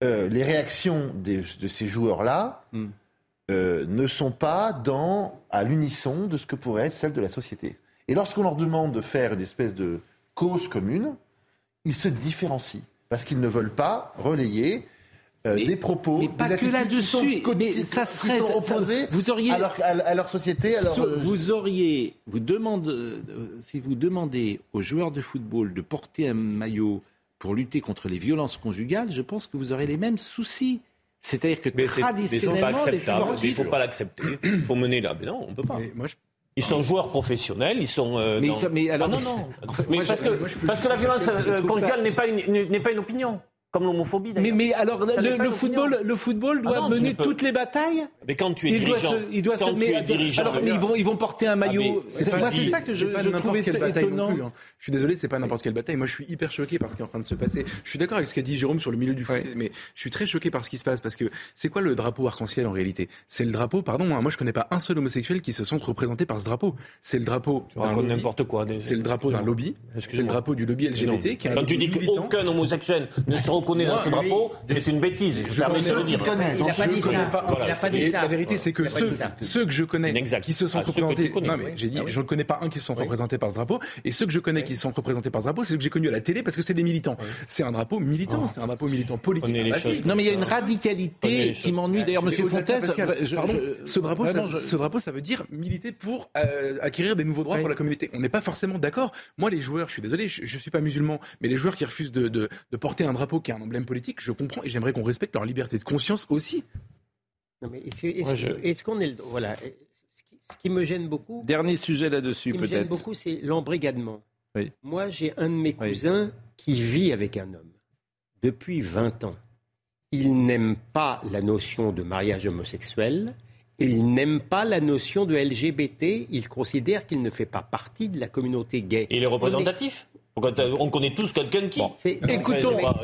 euh, les réactions des- de ces joueurs-là Hmm. euh, ne sont pas dans, à l'unisson de ce que pourrait être celle de la société. Et lorsqu'on leur demande de faire une espèce de cause commune, ils se différencient parce qu'ils ne veulent pas relayer euh, des propos, mais pas des que sont là-dessus, qui ça sont serait- ça- opposées vous auriez- à, leur, à- à leur société, à leur, euh, vous auriez, vous demande, euh, si vous demandez aux joueurs de football de porter un maillot pour lutter contre les violences conjugales, je pense que vous aurez les mêmes soucis. C'est-à-dire que Mais mais traditionnellement, les acceptable. Il ne faut pas l'accepter. Il faut mener là. Mais non, on ne peut pas. Ils sont joueurs professionnels, ils sont. euh, Mais dans- ils sont- mais alors- Ah non, non. (laughs) Moi, Mais je- parce, que, moi, je peux- parce que la violence conjugale n'est pas, une- n'est pas une opinion. Comme l'homophobie Mais, d'ailleurs. mais alors, le, football, le football doit Ah non, mener toutes les batailles. Mais quand tu es il doit dirigeant, se, il doit quand se, tu mais- es dirigeant, alors, mais ils vont, ils vont porter un maillot. C'est c'est ça que je, je n'importe trouvais quelle bataille étonnant. non plus. hein. Je suis désolé, c'est pas n'importe quelle bataille. Moi, je suis hyper choqué par ce qui est en train de se passer. Je suis d'accord avec ce qu'a dit Jérôme sur le milieu du foot, mais je suis très choqué par ce qui se passe parce que c'est quoi le drapeau arc-en-ciel en réalité? C'est le drapeau, pardon, hein, moi je connais pas un seul homosexuel qui se sente représenté par ce drapeau. C'est le drapeau d'un racontes lobby. n'importe quoi. C'est le drapeau d'un lobby. C'est le drapeau du lobby. LGBT qui Quand tu dis qu'aucun homosexuel ne se (laughs) reconnaît dans ce drapeau, c'est une bêtise. Je, permets de connais- le dire. Il a pas dit ça. La vérité, c'est que ceux, que je connais qui se sont Ah, représentés. non, mais j'ai dit, Ah je ne connais pas un qui se sont représentés par ce drapeau. Et ceux que je connais qui se sont représentés par ce drapeau, c'est ceux que j'ai connus à la télé parce que c'est des militants. C'est un drapeau militant, c'est un drapeau militant politique. Ah. Non, mais il y a une radicalité qui m'ennuie. D'ailleurs, Monsieur je- ce, drapeau, ce drapeau, ça veut dire militer pour euh, acquérir des nouveaux droits pour la communauté. On n'est pas forcément d'accord. Moi, les joueurs, je suis désolé, je, je suis pas musulman, mais les joueurs qui refusent de, de- de porter un drapeau qui est un emblème politique, je comprends et j'aimerais qu'on respecte leur liberté de conscience aussi. Non, mais est-ce, est-ce- je- est-ce qu'on est. le- Voilà. Ce qui, ce qui me gêne beaucoup. Dernier sujet là-dessus, Ce qui me gêne peut-être. beaucoup, c'est l'embrigadement. Oui. Moi, j'ai un de mes cousins qui vit avec un homme depuis 20 ans. Il n'aime pas la notion de mariage homosexuel. et Il n'aime pas la notion de LGBT. Il considère qu'il ne fait pas partie de la communauté gay. Il est représentatif? On connaît tous quelqu'un qui. Écoutons, pas-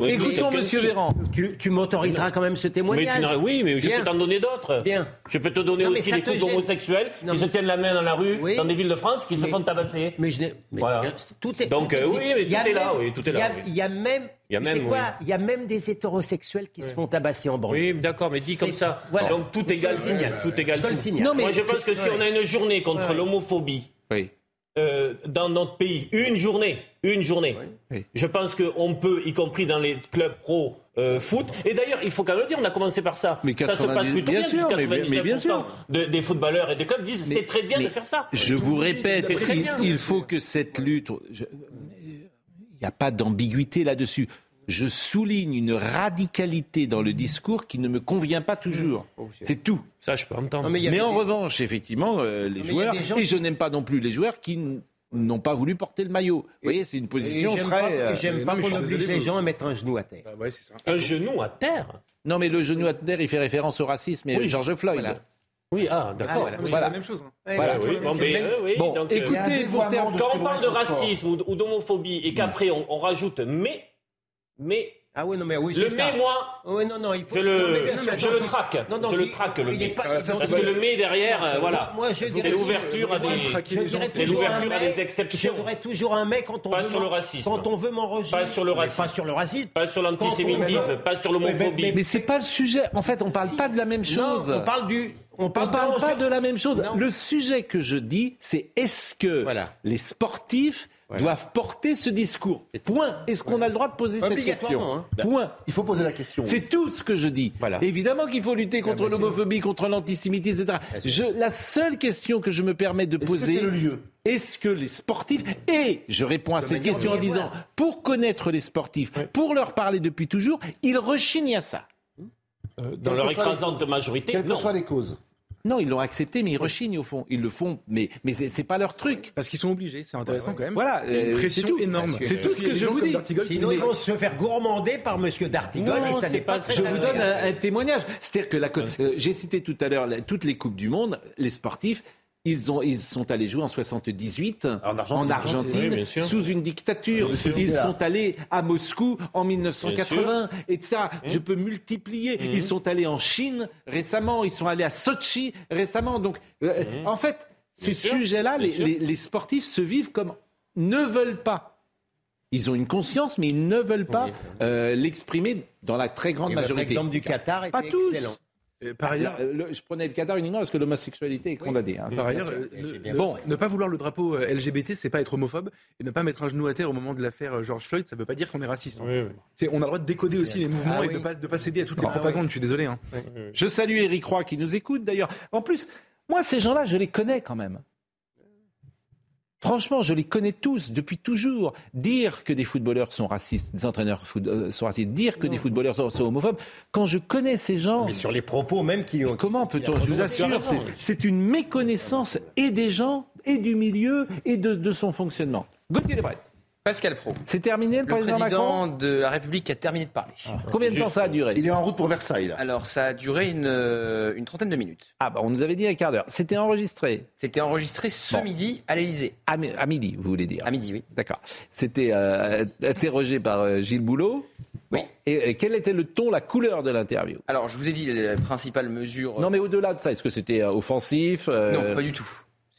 quelqu'un monsieur Véran. Tu, tu m'autoriseras quand même ce Mais témoignage. oui, mais je Bien. peux t'en donner d'autres. Bien. Je peux te donner Non, aussi des couples gêne. homosexuels Non, qui se tiennent la main dans la rue, Oui. dans des villes de France, qui se font tabasser. Mais je mais Voilà. tout est. Donc, euh, oui, mais Il y a tout est là, même- oui, tout est il y a- là. Il y a même. Il y a tu sais même, quoi oui. Il y a même des hétérosexuels qui se font tabasser en banlieue. Oui, d'accord, mais dit comme ça. voilà. Donc tout égale tout. égale. Non, mais Moi, je pense que si on a une journée contre l'homophobie Oui. Euh, dans notre pays, une journée, une journée, je pense qu'on peut, y compris dans les clubs pro euh, foot, et d'ailleurs, il faut quand même le dire, on a commencé par ça. Mais ça se 90 passe plutôt bien bien, sûr, mais bien- mais bien 99% sûr. de- des footballeurs et des clubs disent c'est très bien de faire ça. Je vous répète, il, faut que cette lutte. je- Il n'y a pas d'ambiguïté là-dessus. Je souligne une radicalité dans le discours qui ne me convient pas toujours. C'est tout. Ça, je peux entendre. Non, mais Mais en des- revanche, effectivement, euh, les joueurs, gens et je n'aime pas non plus les joueurs qui n'ont pas voulu porter le maillot. Vous voyez, c'est une position j'aime très. pas, et euh, j'aime pas qu'on oblige les gens à mettre un genou à terre. Ah ouais, ça. Un genou à terre Non, mais le genou à terre, il fait référence au racisme et Oui, à George Floyd. voilà. Oui, ah, d'accord. Mais c'est Voilà. la même chose. hein. Voilà. Oui, bon, mais, euh, oui, Bon, donc, euh, écoutez, pour quand on parle de racisme ou, ou d'homophobie et qu'après on, on rajoute mais, mais, Ah oui, non, mais oui, le mais, moi, Oui, non, non, il faut. je non, le, bien sûr, je non, le traque. non, non, je le traque, le pas- Ah, ça, Parce que le mais derrière, euh, voilà. C'est l'ouverture à toujours- des. C'est l'ouverture à mais- des exceptions. Je dirais toujours un mais quand on Pas veut sur m'en- le racisme. Quand on veut m'enregistrer. Pas sur le racisme. Pas sur le racisme. Pas sur l'antisémitisme, pas sur l'homophobie. Mais- c'est pas le sujet. En fait, on parle pas de la même chose. On parle du. On On parle, parle pas de la même chose. Non. Le sujet que je dis, c'est est-ce que Voilà. les sportifs Doivent porter ce discours Point. Est-ce qu'on a le droit de poser cette question hein. Point. Il faut poser la question. C'est tout ce que je dis. Voilà. Évidemment qu'il faut lutter contre l'homophobie, contre l'antisémitisme, etc. Je, la seule question que je me permets de Est-ce que poser, c'est le lieu est-ce que les sportifs et je réponds à cette question en disant pour connaître les sportifs, pour leur parler depuis toujours, ils rechignent à ça. Euh, Dans Quelles leur que soient les- écrasante majorité, Quelles que soient les causes. Non, ils l'ont accepté, mais ils rechignent au fond. Ils le font, mais, mais c'est c'est pas leur truc. Parce qu'ils sont obligés, c'est intéressant quand même. Voilà, euh, pression c'est tout. énorme. C'est tout ce que je vous dis. Sinon, ils vont se faire gourmander par M. D'Artigol et Non, ça n'est pas, Je vous donne un, témoignage. C'est-à-dire que euh, j'ai cité tout à l'heure toutes les coupes du monde, les sportifs. Ils, ont, ils sont allés jouer en 78 en Argentine, sous une dictature. Ils sont allés à Moscou en 1980 et ça, je peux multiplier. Ils sont allés en Chine récemment, ils sont allés à Sochi récemment. Donc, euh, en fait, ces sujets-là, les, sûr. les- les sportifs se vivent comme ne veulent pas. Ils ont une conscience, mais ils ne veulent pas euh, l'exprimer dans la très grande majorité. exemple du Qatar était Pas tous. Euh, Par ailleurs, Là, le- je prenais le Qatar uniquement parce que l'homosexualité est condamnée. hein. Par ailleurs, ne, Bon. ne pas vouloir le drapeau euh, LGBT, c'est pas être homophobe. Et ne pas mettre un genou à terre au moment de l'affaire euh, George Floyd, ça veut pas dire qu'on est raciste. hein. Oui, oui. C'est- on a le droit de décoder aussi les mouvements Ah et oui. de pas, de pas céder à toutes les Ah propagandes. Je suis désolé. hein. Je salue Eric Roy qui nous écoute d'ailleurs. En plus, moi, ces gens-là, je les connais quand même. Franchement, je les connais tous depuis toujours. Dire que des footballeurs sont racistes, des entraîneurs foot- euh, sont racistes, dire que des footballeurs sont, sont homophobes, quand je connais ces gens, Mais sur les propos même qui ont. comment peut-on Je vous assure, c'est- c'est une méconnaissance et des gens, et du milieu, et de, de son fonctionnement. Gauthier Lebret, Pascal Pro, c'est terminé le, le président, président Macron de la République a terminé de parler. Combien de temps ça a duré Il est en route pour Versailles, là. Alors, ça a duré une, euh, une trentaine de minutes. Ah bah on nous avait dit un quart d'heure. C'était enregistré C'était enregistré ce Bon. midi à l'Élysée. à, mi- à midi, vous voulez dire À midi, oui. D'accord. C'était euh, interrogé par euh, Gilles Boulot. Oui. Et, et quel était le ton, la couleur de l'interview? Alors, je vous ai dit les principales mesures. Non, mais au-delà de ça, est-ce que c'était offensif euh, Non, pas du tout.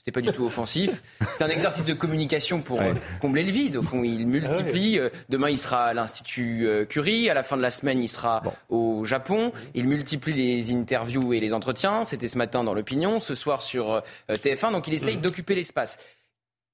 C'était pas du tout offensif. C'est un exercice de communication pour euh, combler le vide. Au fond, il multiplie. Euh, Demain, il sera à l'Institut euh, Curie. À la fin de la semaine, il sera au Japon. Il multiplie les interviews et les entretiens. C'était ce matin dans l'opinion, ce soir sur euh, TF1. Donc, il essaye d'occuper l'espace.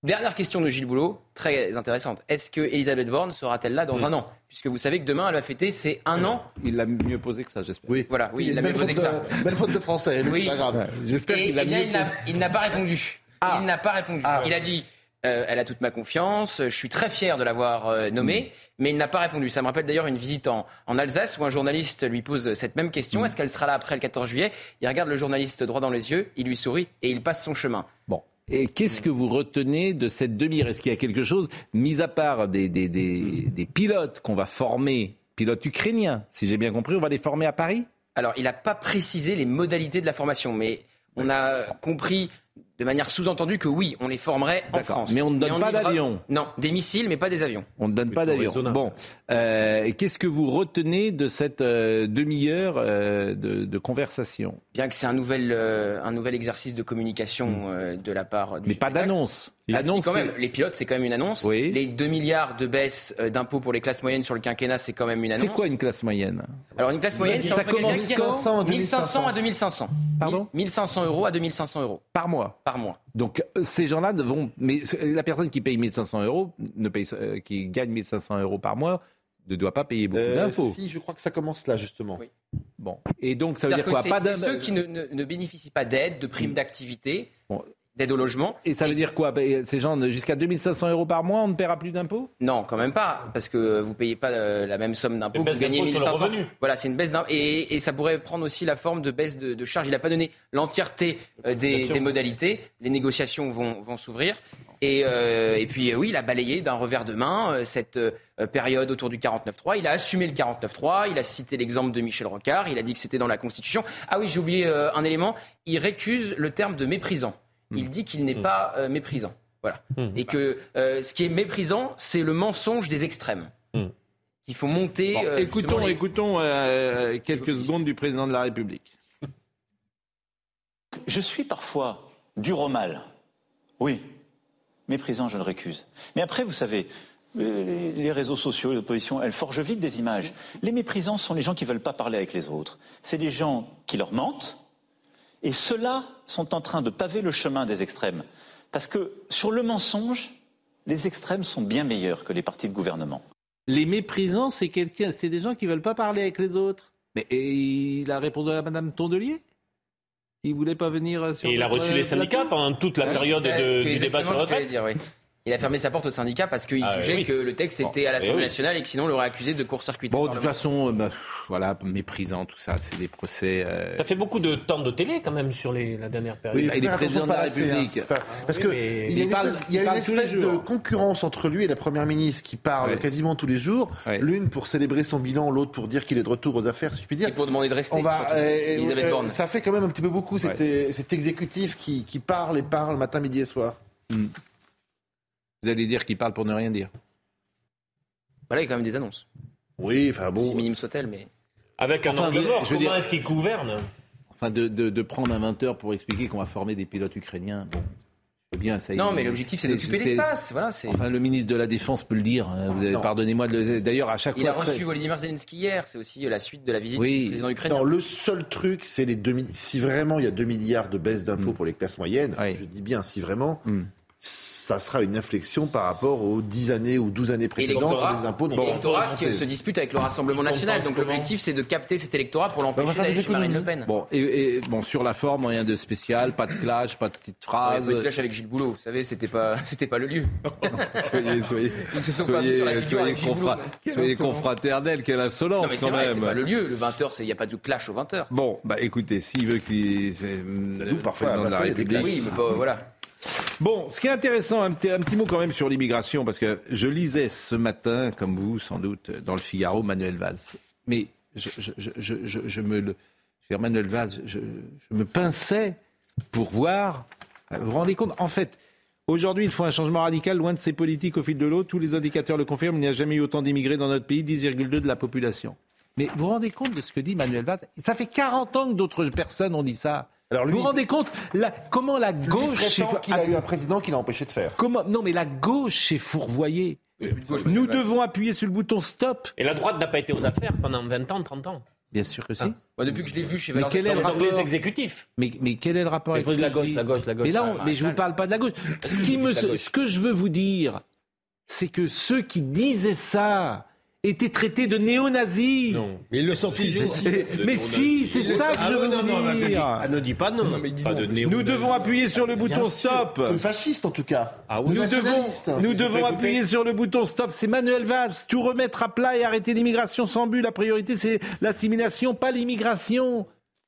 Dernière question de Gilles Boulot, très intéressante. Est-ce que Elisabeth Borne sera-t-elle là dans un an? Puisque vous savez que demain, elle va fêter ses un an. Il l'a mieux posé que ça, j'espère. Oui, Voilà, oui, Il l'a mieux belle posé que ça. de- Belle faute de français, mais Oui. c'est pas grave. J'espère Et, qu'il l'a eh bien, posé. il n'a pas répondu. Ah. Il n'a pas répondu. Il a dit euh, elle a toute ma confiance, je suis très fier de l'avoir euh, nommée, mais il n'a pas répondu. Ça me rappelle d'ailleurs une visite en, en Alsace où un journaliste lui pose cette même question est-ce qu'elle sera là après le 14 juillet? Il regarde le journaliste droit dans les yeux, il lui sourit et il passe son chemin. Bon. Et qu'est-ce que vous retenez de cette demi-heure? Est-ce qu'il y a quelque chose, mis à part des, des, des, des pilotes qu'on va former, pilotes ukrainiens, si j'ai bien compris, on va les former à Paris? Alors, il n'a pas précisé les modalités de la formation, mais on a compris de manière sous-entendue que oui, on les formerait en. France. Mais on ne donne pas livra- d'avion. Non, des missiles, mais pas des avions. On ne donne pas d'avion. raisonnable. Bon, Euh, qu'est-ce que vous retenez de cette euh, demi-heure euh, de, de conversation? Bien que c'est un nouvel, euh, un nouvel exercice de communication euh, de la part du Mais pas d'annonce. Ah, si, quand même. Les pilotes, c'est quand même une annonce. Oui. Les 2 milliards de baisse euh, d'impôts pour les classes moyennes sur le quinquennat, c'est quand même une annonce. C'est quoi une classe moyenne? Alors une classe moyenne, c'est Ça commence qui a 500 à 1500 à 2500. Pardon? 1500 euros à 2500 euros par mois? Par mois. Donc euh, ces gens-là vont. Mais la personne qui paye 1500 euros, ne paye, euh, qui gagne 1500 euros par mois, ne doit pas payer beaucoup Euh, d'impôts. si, je crois que ça commence là, justement. Oui. Bon. Et donc ça veut dire quoi? Pas c'est ceux qui ne, ne- ne bénéficient pas d'aide, de primes d'activité, Bon. D'aide au logement. Et ça veut dire quoi? Ben, Ces gens, jusqu'à 2500 euros par mois, on ne paiera plus d'impôts? Non, quand même pas, parce que vous payez pas euh, la même somme d'impôts, Une vous gagnez d'impôt sur le 1500. revenu. Voilà, c'est une baisse d'impôts. Et, et ça pourrait prendre aussi la forme de baisse de, de charges. Il n'a pas donné l'entièreté euh, des, modalités. Les négociations vont, vont s'ouvrir. Et, euh, et puis, oui, il a balayé d'un revers de main cette période autour du 49-3. Il a assumé le 49-3. Il a cité l'exemple de Michel Rocard. Il a dit que c'était dans la Constitution. Ah oui, j'ai oublié un élément. Il récuse le terme de méprisant. Il dit qu'il n'est pas euh, méprisant. Voilà. Et que euh, ce qui est méprisant, c'est le mensonge des extrêmes. Il faut monter. Bon, euh, Écoutons, les- écoutons euh, quelques secondes du président de la République. Je suis parfois dur au mal. Oui. Méprisant, je le récuse. Mais après, vous savez, les réseaux sociaux, les oppositions, elles forgent vite des images. Les méprisants sont les gens qui ne veulent pas parler avec les autres. C'est les gens qui leur mentent. Et ceux-là sont en train de paver le chemin des extrêmes. Parce que sur le mensonge, les extrêmes sont bien meilleurs que les partis de gouvernement. Les méprisants, c'est quelqu'un, c'est des gens qui veulent pas parler avec les autres. Mais et il a répondu à Madame Tondelier? Il voulait pas venir euh, sur. Et il a reçu euh, les syndicats plateau? pendant toute la période de- du débat sur la retraite. dire, oui. Il a fermé sa porte au syndicat parce qu'il Ah, jugeait oui. que le texte Bon, était à l'Assemblée eh oui. nationale et que sinon on l'aurait accusé de court-circuiter. Bon, de toute façon, euh, bah, voilà, méprisant tout ça, c'est des procès. euh, Ça fait beaucoup de temps de télé quand même sur les, la dernière période. Oui, il est président de la République. hein. Enfin, parce Oui, que mais il y a une parle- espèce, il y a il une parle tous les espèce de concurrence entre lui et la première ministre qui parle Ouais. quasiment tous les jours. Ouais. L'une pour célébrer son bilan, l'autre pour dire qu'il est de retour aux affaires, si je puis dire. Et pour demander de rester. On va, euh, euh, ça fait quand même un petit peu beaucoup cet, Ouais. cet exécutif qui, qui parle et parle matin, midi et soir. Vous allez dire qu'il parle pour ne rien dire. Voilà, il y a quand même des annonces. Oui, enfin bon. Si minime soit-elle, mais. Avec un Enfin, angle mort, je veux comment dire- est-ce qu'il gouverne Enfin, de, de, de prendre un 20 heures pour expliquer qu'on va former des pilotes ukrainiens. Bon, bien, ça. Non, il- mais l'objectif c'est d'occuper l'espace. Voilà, c'est. Enfin, le ministre de la Défense peut le dire. hein. Avez-. Pardonnez-moi de le. D'ailleurs, à chaque Il fois. a très- reçu Volodymyr Zelensky hier. C'est aussi la suite de la visite Oui. du président ukrainien. Non, le seul truc, c'est les 2 mi- Si vraiment il y a 2 milliards de baisse d'impôts pour les classes moyennes, Oui. je dis bien si vraiment, Mm. Ça sera une inflexion par rapport aux 10 années ou 12 années précédentes les impôts pas l'électorat qui se dispute avec le Rassemblement national. Donc l'objectif c'est de capter cet électorat pour Bah, on va l'empêcher faire d'aller des chez Marine Le. Pen. Bon, et, et- bon, sur la forme, rien de spécial, pas de clash, pas de petites Ouais, phrases. pas de clash avec Gilles Boulot, vous savez, c'était pas, (laughs) c'était pas le lieu. (laughs) soyez, soyez, Ils se sont pas mis soyez, sur la confra- soyez confraternels, quelle insolence quand vrai, même. c'est pas le lieu. Le 20h, il n'y a pas de clash au 20h. Bon, bah écoutez, s'il veut qu'il. le parfois, à la 20 il y a des République. Oui, mais pas, voilà. Bon, ce qui est intéressant, un petit, mot quand même sur l'immigration, parce que je lisais ce matin, comme vous sans doute, dans le Figaro, Manuel Valls. Mais je, je, je, je, me Manuel Valls, je, je me pinçais pour voir. Vous vous rendez compte En fait, aujourd'hui, il faut un changement radical, loin de ces politiques au fil de l'eau. Tous les indicateurs le confirment, il n'y a jamais eu autant d'immigrés dans notre pays, 10,2 de la population. Mais vous vous rendez compte de ce que dit Manuel Valls? Ça fait 40 ans que d'autres personnes ont dit ça. Alors lui, vous vous rendez compte la- comment la gauche... est- qu'il a eu un président qui l'a empêché de faire. Comment Non, mais la gauche est fourvoyée. Nous devons appuyer sur le bouton stop. Et la droite n'a pas été aux affaires pendant 20 ans, 30 ans. Bien sûr que si. Moi, depuis que je l'ai vu chez Mais quel est le rapport les exécutifs. mais, mais quel est le rapport Il avec de la gauche, la gauche, la gauche. Mais là, on- Ah, mais je ne vous parle pas de la gauche. Ce, qui me, La gauche. ce que je veux vous dire, c'est que ceux qui disaient ça étaient traités de néo-nazis. Non. Mais ils le sont plus. Mais si, c'est ça que Ah je ouais, veux non, non, vous non, dire. Ah, ne dis pas non. Pas de néo- Nous devons appuyer sur le bouton stop. Comme fasciste en tout cas. Ah oui. Nous devons, nous devons couper. appuyer sur le bouton stop. C'est Manuel Valls. Tout remettre à plat et arrêter l'immigration sans but. La priorité, c'est l'assimilation, pas l'immigration.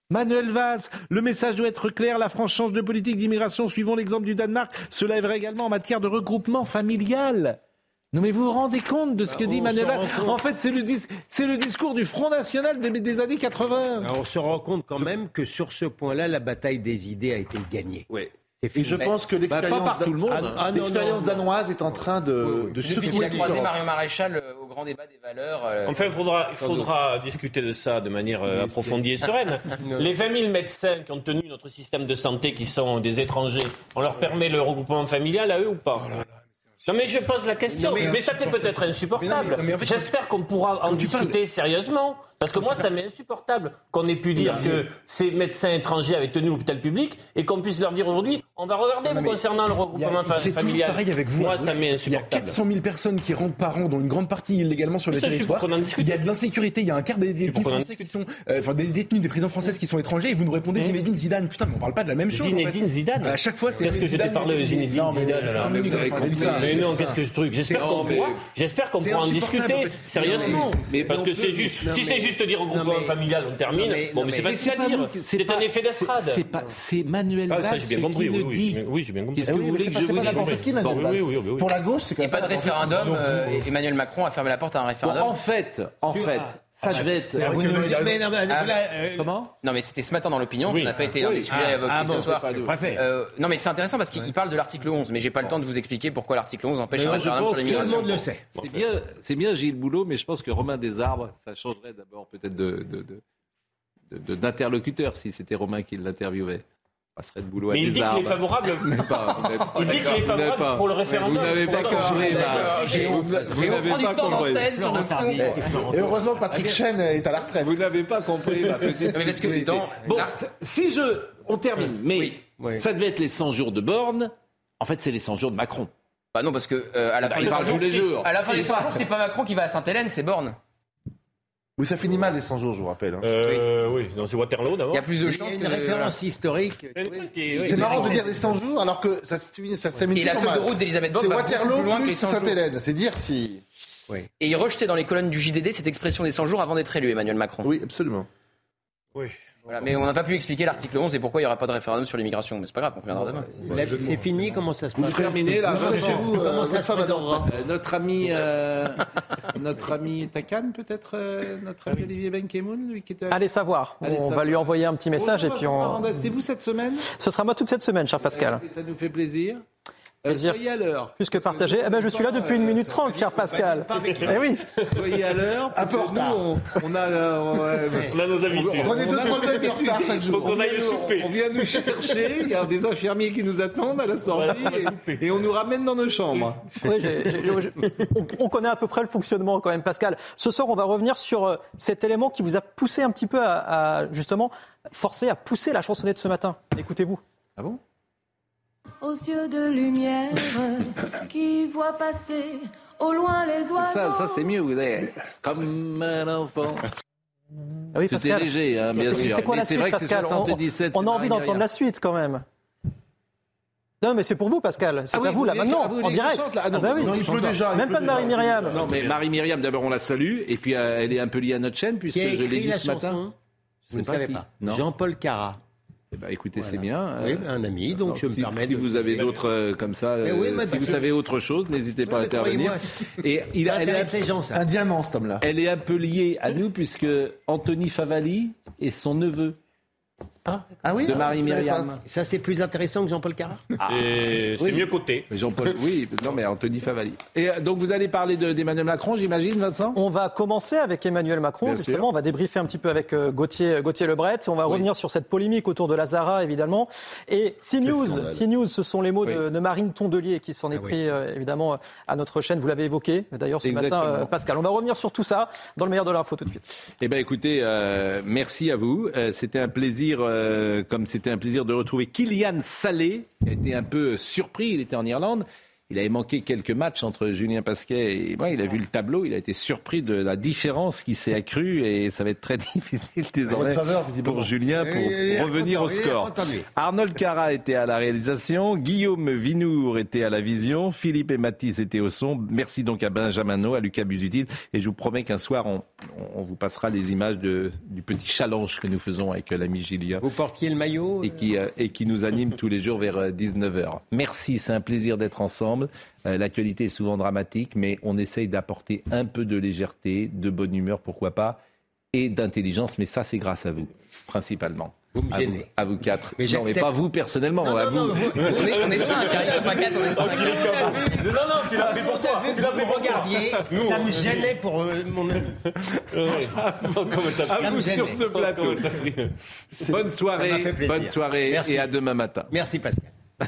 Manuel Valls, le message doit être clair. La France change de politique d'immigration. Suivons l'exemple du Danemark. Cela est vrai également en matière de regroupement familial. Non mais vous vous rendez compte de ce que dit on Manuel s'en Valls rend compte. En fait, c'est le, dis- c'est le discours du Front National des, des années 80. Alors, on se rend compte quand même que sur ce point-là, la bataille des idées a été gagnée. Ouais. C'est Et je pense que Bah, l'expérience danoise est en train de, de Depuis qu'il a croisé. Marion Maréchal euh, au grand débat des valeurs. euh, Enfin, il faudra, il discuter de ça de manière euh, approfondie et sereine. (laughs) Les 20 000 médecins qui ont tenu notre système de santé, qui sont des étrangers, on leur permet le regroupement familial à eux ou pas? Non mais je pose la question, Non, mais- mais, ça t'est peut-être insupportable. En fait, J'espère qu'on pourra en discuter sérieusement, parce que moi ça m'est insupportable qu'on ait pu dire que ces médecins étrangers avaient tenu l'hôpital public et qu'on puisse leur dire aujourd'hui, on va regarder Non, vous concernant le regroupement fa- C'est toujours familial. pareil avec vous. Moi ça m'est Il y a insupportable. 400 000 personnes qui rentrent par an, dont une grande partie illégalement sur le territoire. Il y a de l'insécurité. Il y a un quart des détenus français qui sont, euh, enfin des détenus des prisons françaises qui sont étrangers. Et vous nous répondez Zinedine Zidane. Putain, mais on parle pas de la même chose. en fait. Zinedine Zidane. À chaque fois, c'est Qu'est-ce que je t'ai parlé de Zinedine. Non, mais Zidane alors. Mais non, qu'est-ce que je truc J'espère qu'on pourra, j'espère qu'on C'est pourra en discuter sérieusement. Parce que c'est juste, si c'est juste dire regroupement familial, on termine. bon, mais c'est facile à dire. C'est un effet d'estrade. c'est- Manuel Ah, Valls ça j'ai bien qui compris. Oui, dit. j'ai- oui, j'ai bien compris. Qu'est-ce que oui, vous voulez que pas- je vous dise. Pour la gauche, c'est quand Il n'y a pas de référendum. euh, Emmanuel Macron a fermé la porte à un référendum. en fait, en fait, ça devait être. Ah, vous nous le dites, mais non, mais, Ah, euh, Comment Non, mais c'était ce matin dans l'opinion, Oui. ça n'a pas été un Oui. des sujets Ah, évoqués ah bon, ce c'est soir. Euh, non, mais c'est intéressant parce qu'il parle de l'article 11, mais j'ai pas le temps de vous expliquer pourquoi l'article 11 empêche Mais un je référendum pense sur que- tout le monde le sait. C'est bien, c'est bien Gilles Boulot, mais je pense que Romain Desarbres, ça changerait d'abord peut-être de, de- de- de- de- d'interlocuteur si c'était Romain qui l'interviewait. On passerait de boulot à Mais il dit qu'il est favorable. Pas- Il dit qu'il est favorable pas- pour le référendum. Vous n'avez pas compris, Vous- n'avez pas compris. Et heureusement que Patrick Chen est à la retraite. Vous n'avez pas compris ma petite mais parce que subtilité. dans Bon, si je... On termine, mais ça devait être les 100 jours de Borne. En fait, c'est les 100 jours de Macron. Bah non, parce que euh, à la Bah, fin il des 100 parle jours, tous les c'est- jours. à la fin des 100 pas- jours, c'est pas Macron qui va à Sainte-Hélène, c'est Borne. Oui, ça finit mal les 100 jours, je vous rappelle. hein. Euh, oui, non, c'est Waterloo d'abord. Il y a plus de Il y chances a une que référence historique. C'est marrant de dire les 100 jours alors que ça se termine, ça se termine Et la feuille de route d'Elisabeth Borne C'est Waterloo plus plus les 100 jours. Sainte-Hélène. C'est dire si. Et il rejetait dans les colonnes du JDD cette expression des 100 jours avant d'être élu, Emmanuel Macron. Oui, absolument. Oui. Voilà, mais on n'a pas pu expliquer l'article 11 et pourquoi il n'y aura pas de référendum sur l'immigration. Mais c'est pas grave, on reviendra demain. La- C'est fini, comment ça se Vous passe terminez là, Vous serez Vincent chez vous, euh, Comment ça se. Euh, notre ami, euh, notre ami Cannes, peut-être euh, Notre ami Olivier Benkemoun, lui qui était. à- Allez savoir. Allez on savoir. va lui envoyer un petit message et Bonjour, puis on. C'est vous cette semaine Ce sera moi toute cette semaine, cher Pascal. Et ça nous fait plaisir. Euh, Plaisir. soyez à l'heure. Plus que partagé. Eh ben, je suis là depuis une minute trente, cher Pascal. Eh oui. Soyez à l'heure. Un peu en retard. On, on a, euh, ouais, On a nos habitudes. Prenez deux, a trois minutes de habitudes. retard chaque jour. Aille souper. On vient nous chercher, il y a des infirmiers qui nous attendent à la sortie on et, et on nous ramène dans nos chambres. Oui, j'ai- j'ai- j'ai- on, on connaît à peu près le fonctionnement quand même, Pascal. Ce soir, on va revenir sur euh, cet élément qui vous a poussé un petit peu à, à, justement forcer à pousser la chansonnette ce matin. Écoutez-vous. Ah bon? Aux yeux de lumière (laughs) qui voient passer au loin les oiseaux. Ça, ça c'est mieux, vous avez comme un enfant. Ah oui, Tout Pascal. est léger, hein, bien C'est- sûr. C'est quoi Mais la suite, vrai Pascal On- 77, On, c'est a envie d'entendre la suite quand même. Non, mais c'est pour vous, Pascal. C'est Ah oui, à vous, vous là, maintenant, vous en direct. chante, Ah non, bah oui. non, il pleut déjà, Même pas de. Marie-Myriam. Non, mais Marie-Myriam, d'abord, on la salue. Et puis, euh, elle est un peu liée à notre chaîne, puisque je l'ai dit la ce matin. chanson Je Vous ne qui. pas. Jean-Paul Cara. Eh ben, écoutez, Voilà. c'est bien. Oui, Euh, un ami, donc alors, je me si, permets si de- vous avez d'autres euh, comme ça, oui, euh, si vous savez autre chose, n'hésitez pas Oui, à intervenir. Et il a, elle, est, les gens, ça. Un diamant, cet homme-là. elle est un peu liée à nous, puisque Anthony Favali est son neveu Ah oui de Ah, Marie-Myriam. Ça, c'est plus intéressant que Jean-Paul Cara Et c'est oui. mieux coté. Jean-Paul, oui, non, mais Anthony Favali. Et euh, donc, vous allez parler de- d'Emmanuel Macron, j'imagine, Vincent? On va commencer avec Emmanuel Macron, Bien justement. sûr. On va débriefer un petit peu avec euh, Gauthier, Gauthier Lebret. On va Oui. revenir sur cette polémique autour de Lazara, évidemment. Et CNews. CNews, ce sont les mots Oui. de, de Marine Tondelier qui s'en est Ah oui. pris, euh, évidemment, à notre chaîne. Vous l'avez évoqué, d'ailleurs, ce Exactement. matin, euh, Pascal. On va revenir sur tout ça dans le meilleur de l'info tout de suite. Eh bien, écoutez, euh, merci à vous. Euh, c'était un plaisir, euh, comme c'était un plaisir de retrouver Kylian Salé, qui a été un peu surpris. Il était en Irlande. Il avait manqué quelques matchs entre Julien Pasquet et moi. Il a vu le tableau. Il a été surpris de la différence qui s'est accrue et ça va être très (laughs) difficile désormais faveur, pour Julien pour Il est revenir au score. Arnold Cara était à la réalisation, Guillaume Vinour était à la vision, Philippe et Mathis étaient au son. Merci donc à Benjamin No, à Lucas Busutil. Et je vous promets qu'un soir, on, on vous passera les images de, du petit challenge que nous faisons avec euh, l'ami Julien Vous portiez le maillot et qui, euh, et qui nous anime tous les jours vers 19h. Merci, c'est un plaisir d'être ensemble. Euh, L'actualité est souvent dramatique, mais on essaye d'apporter un peu de légèreté, de bonne humeur, pourquoi pas, et d'intelligence. Mais ça, c'est grâce à vous, principalement. Vous me À gênez. vous, à vous quatre. Mais non, mais pas vous personnellement, Non, à non, vous. non, vous- On est, on est cinq, hein, ils sont pas quatre, on est cinq. Non, non, tu l'as pris pour toi. Vu Tu l'as vous pris pour regardiez, Nous, ça on- me gênait pour euh, mon... Oh, À vous sur ce plateau. Bonne soirée, bonne soirée Merci. et à demain matin. Merci Pascal. (laughs)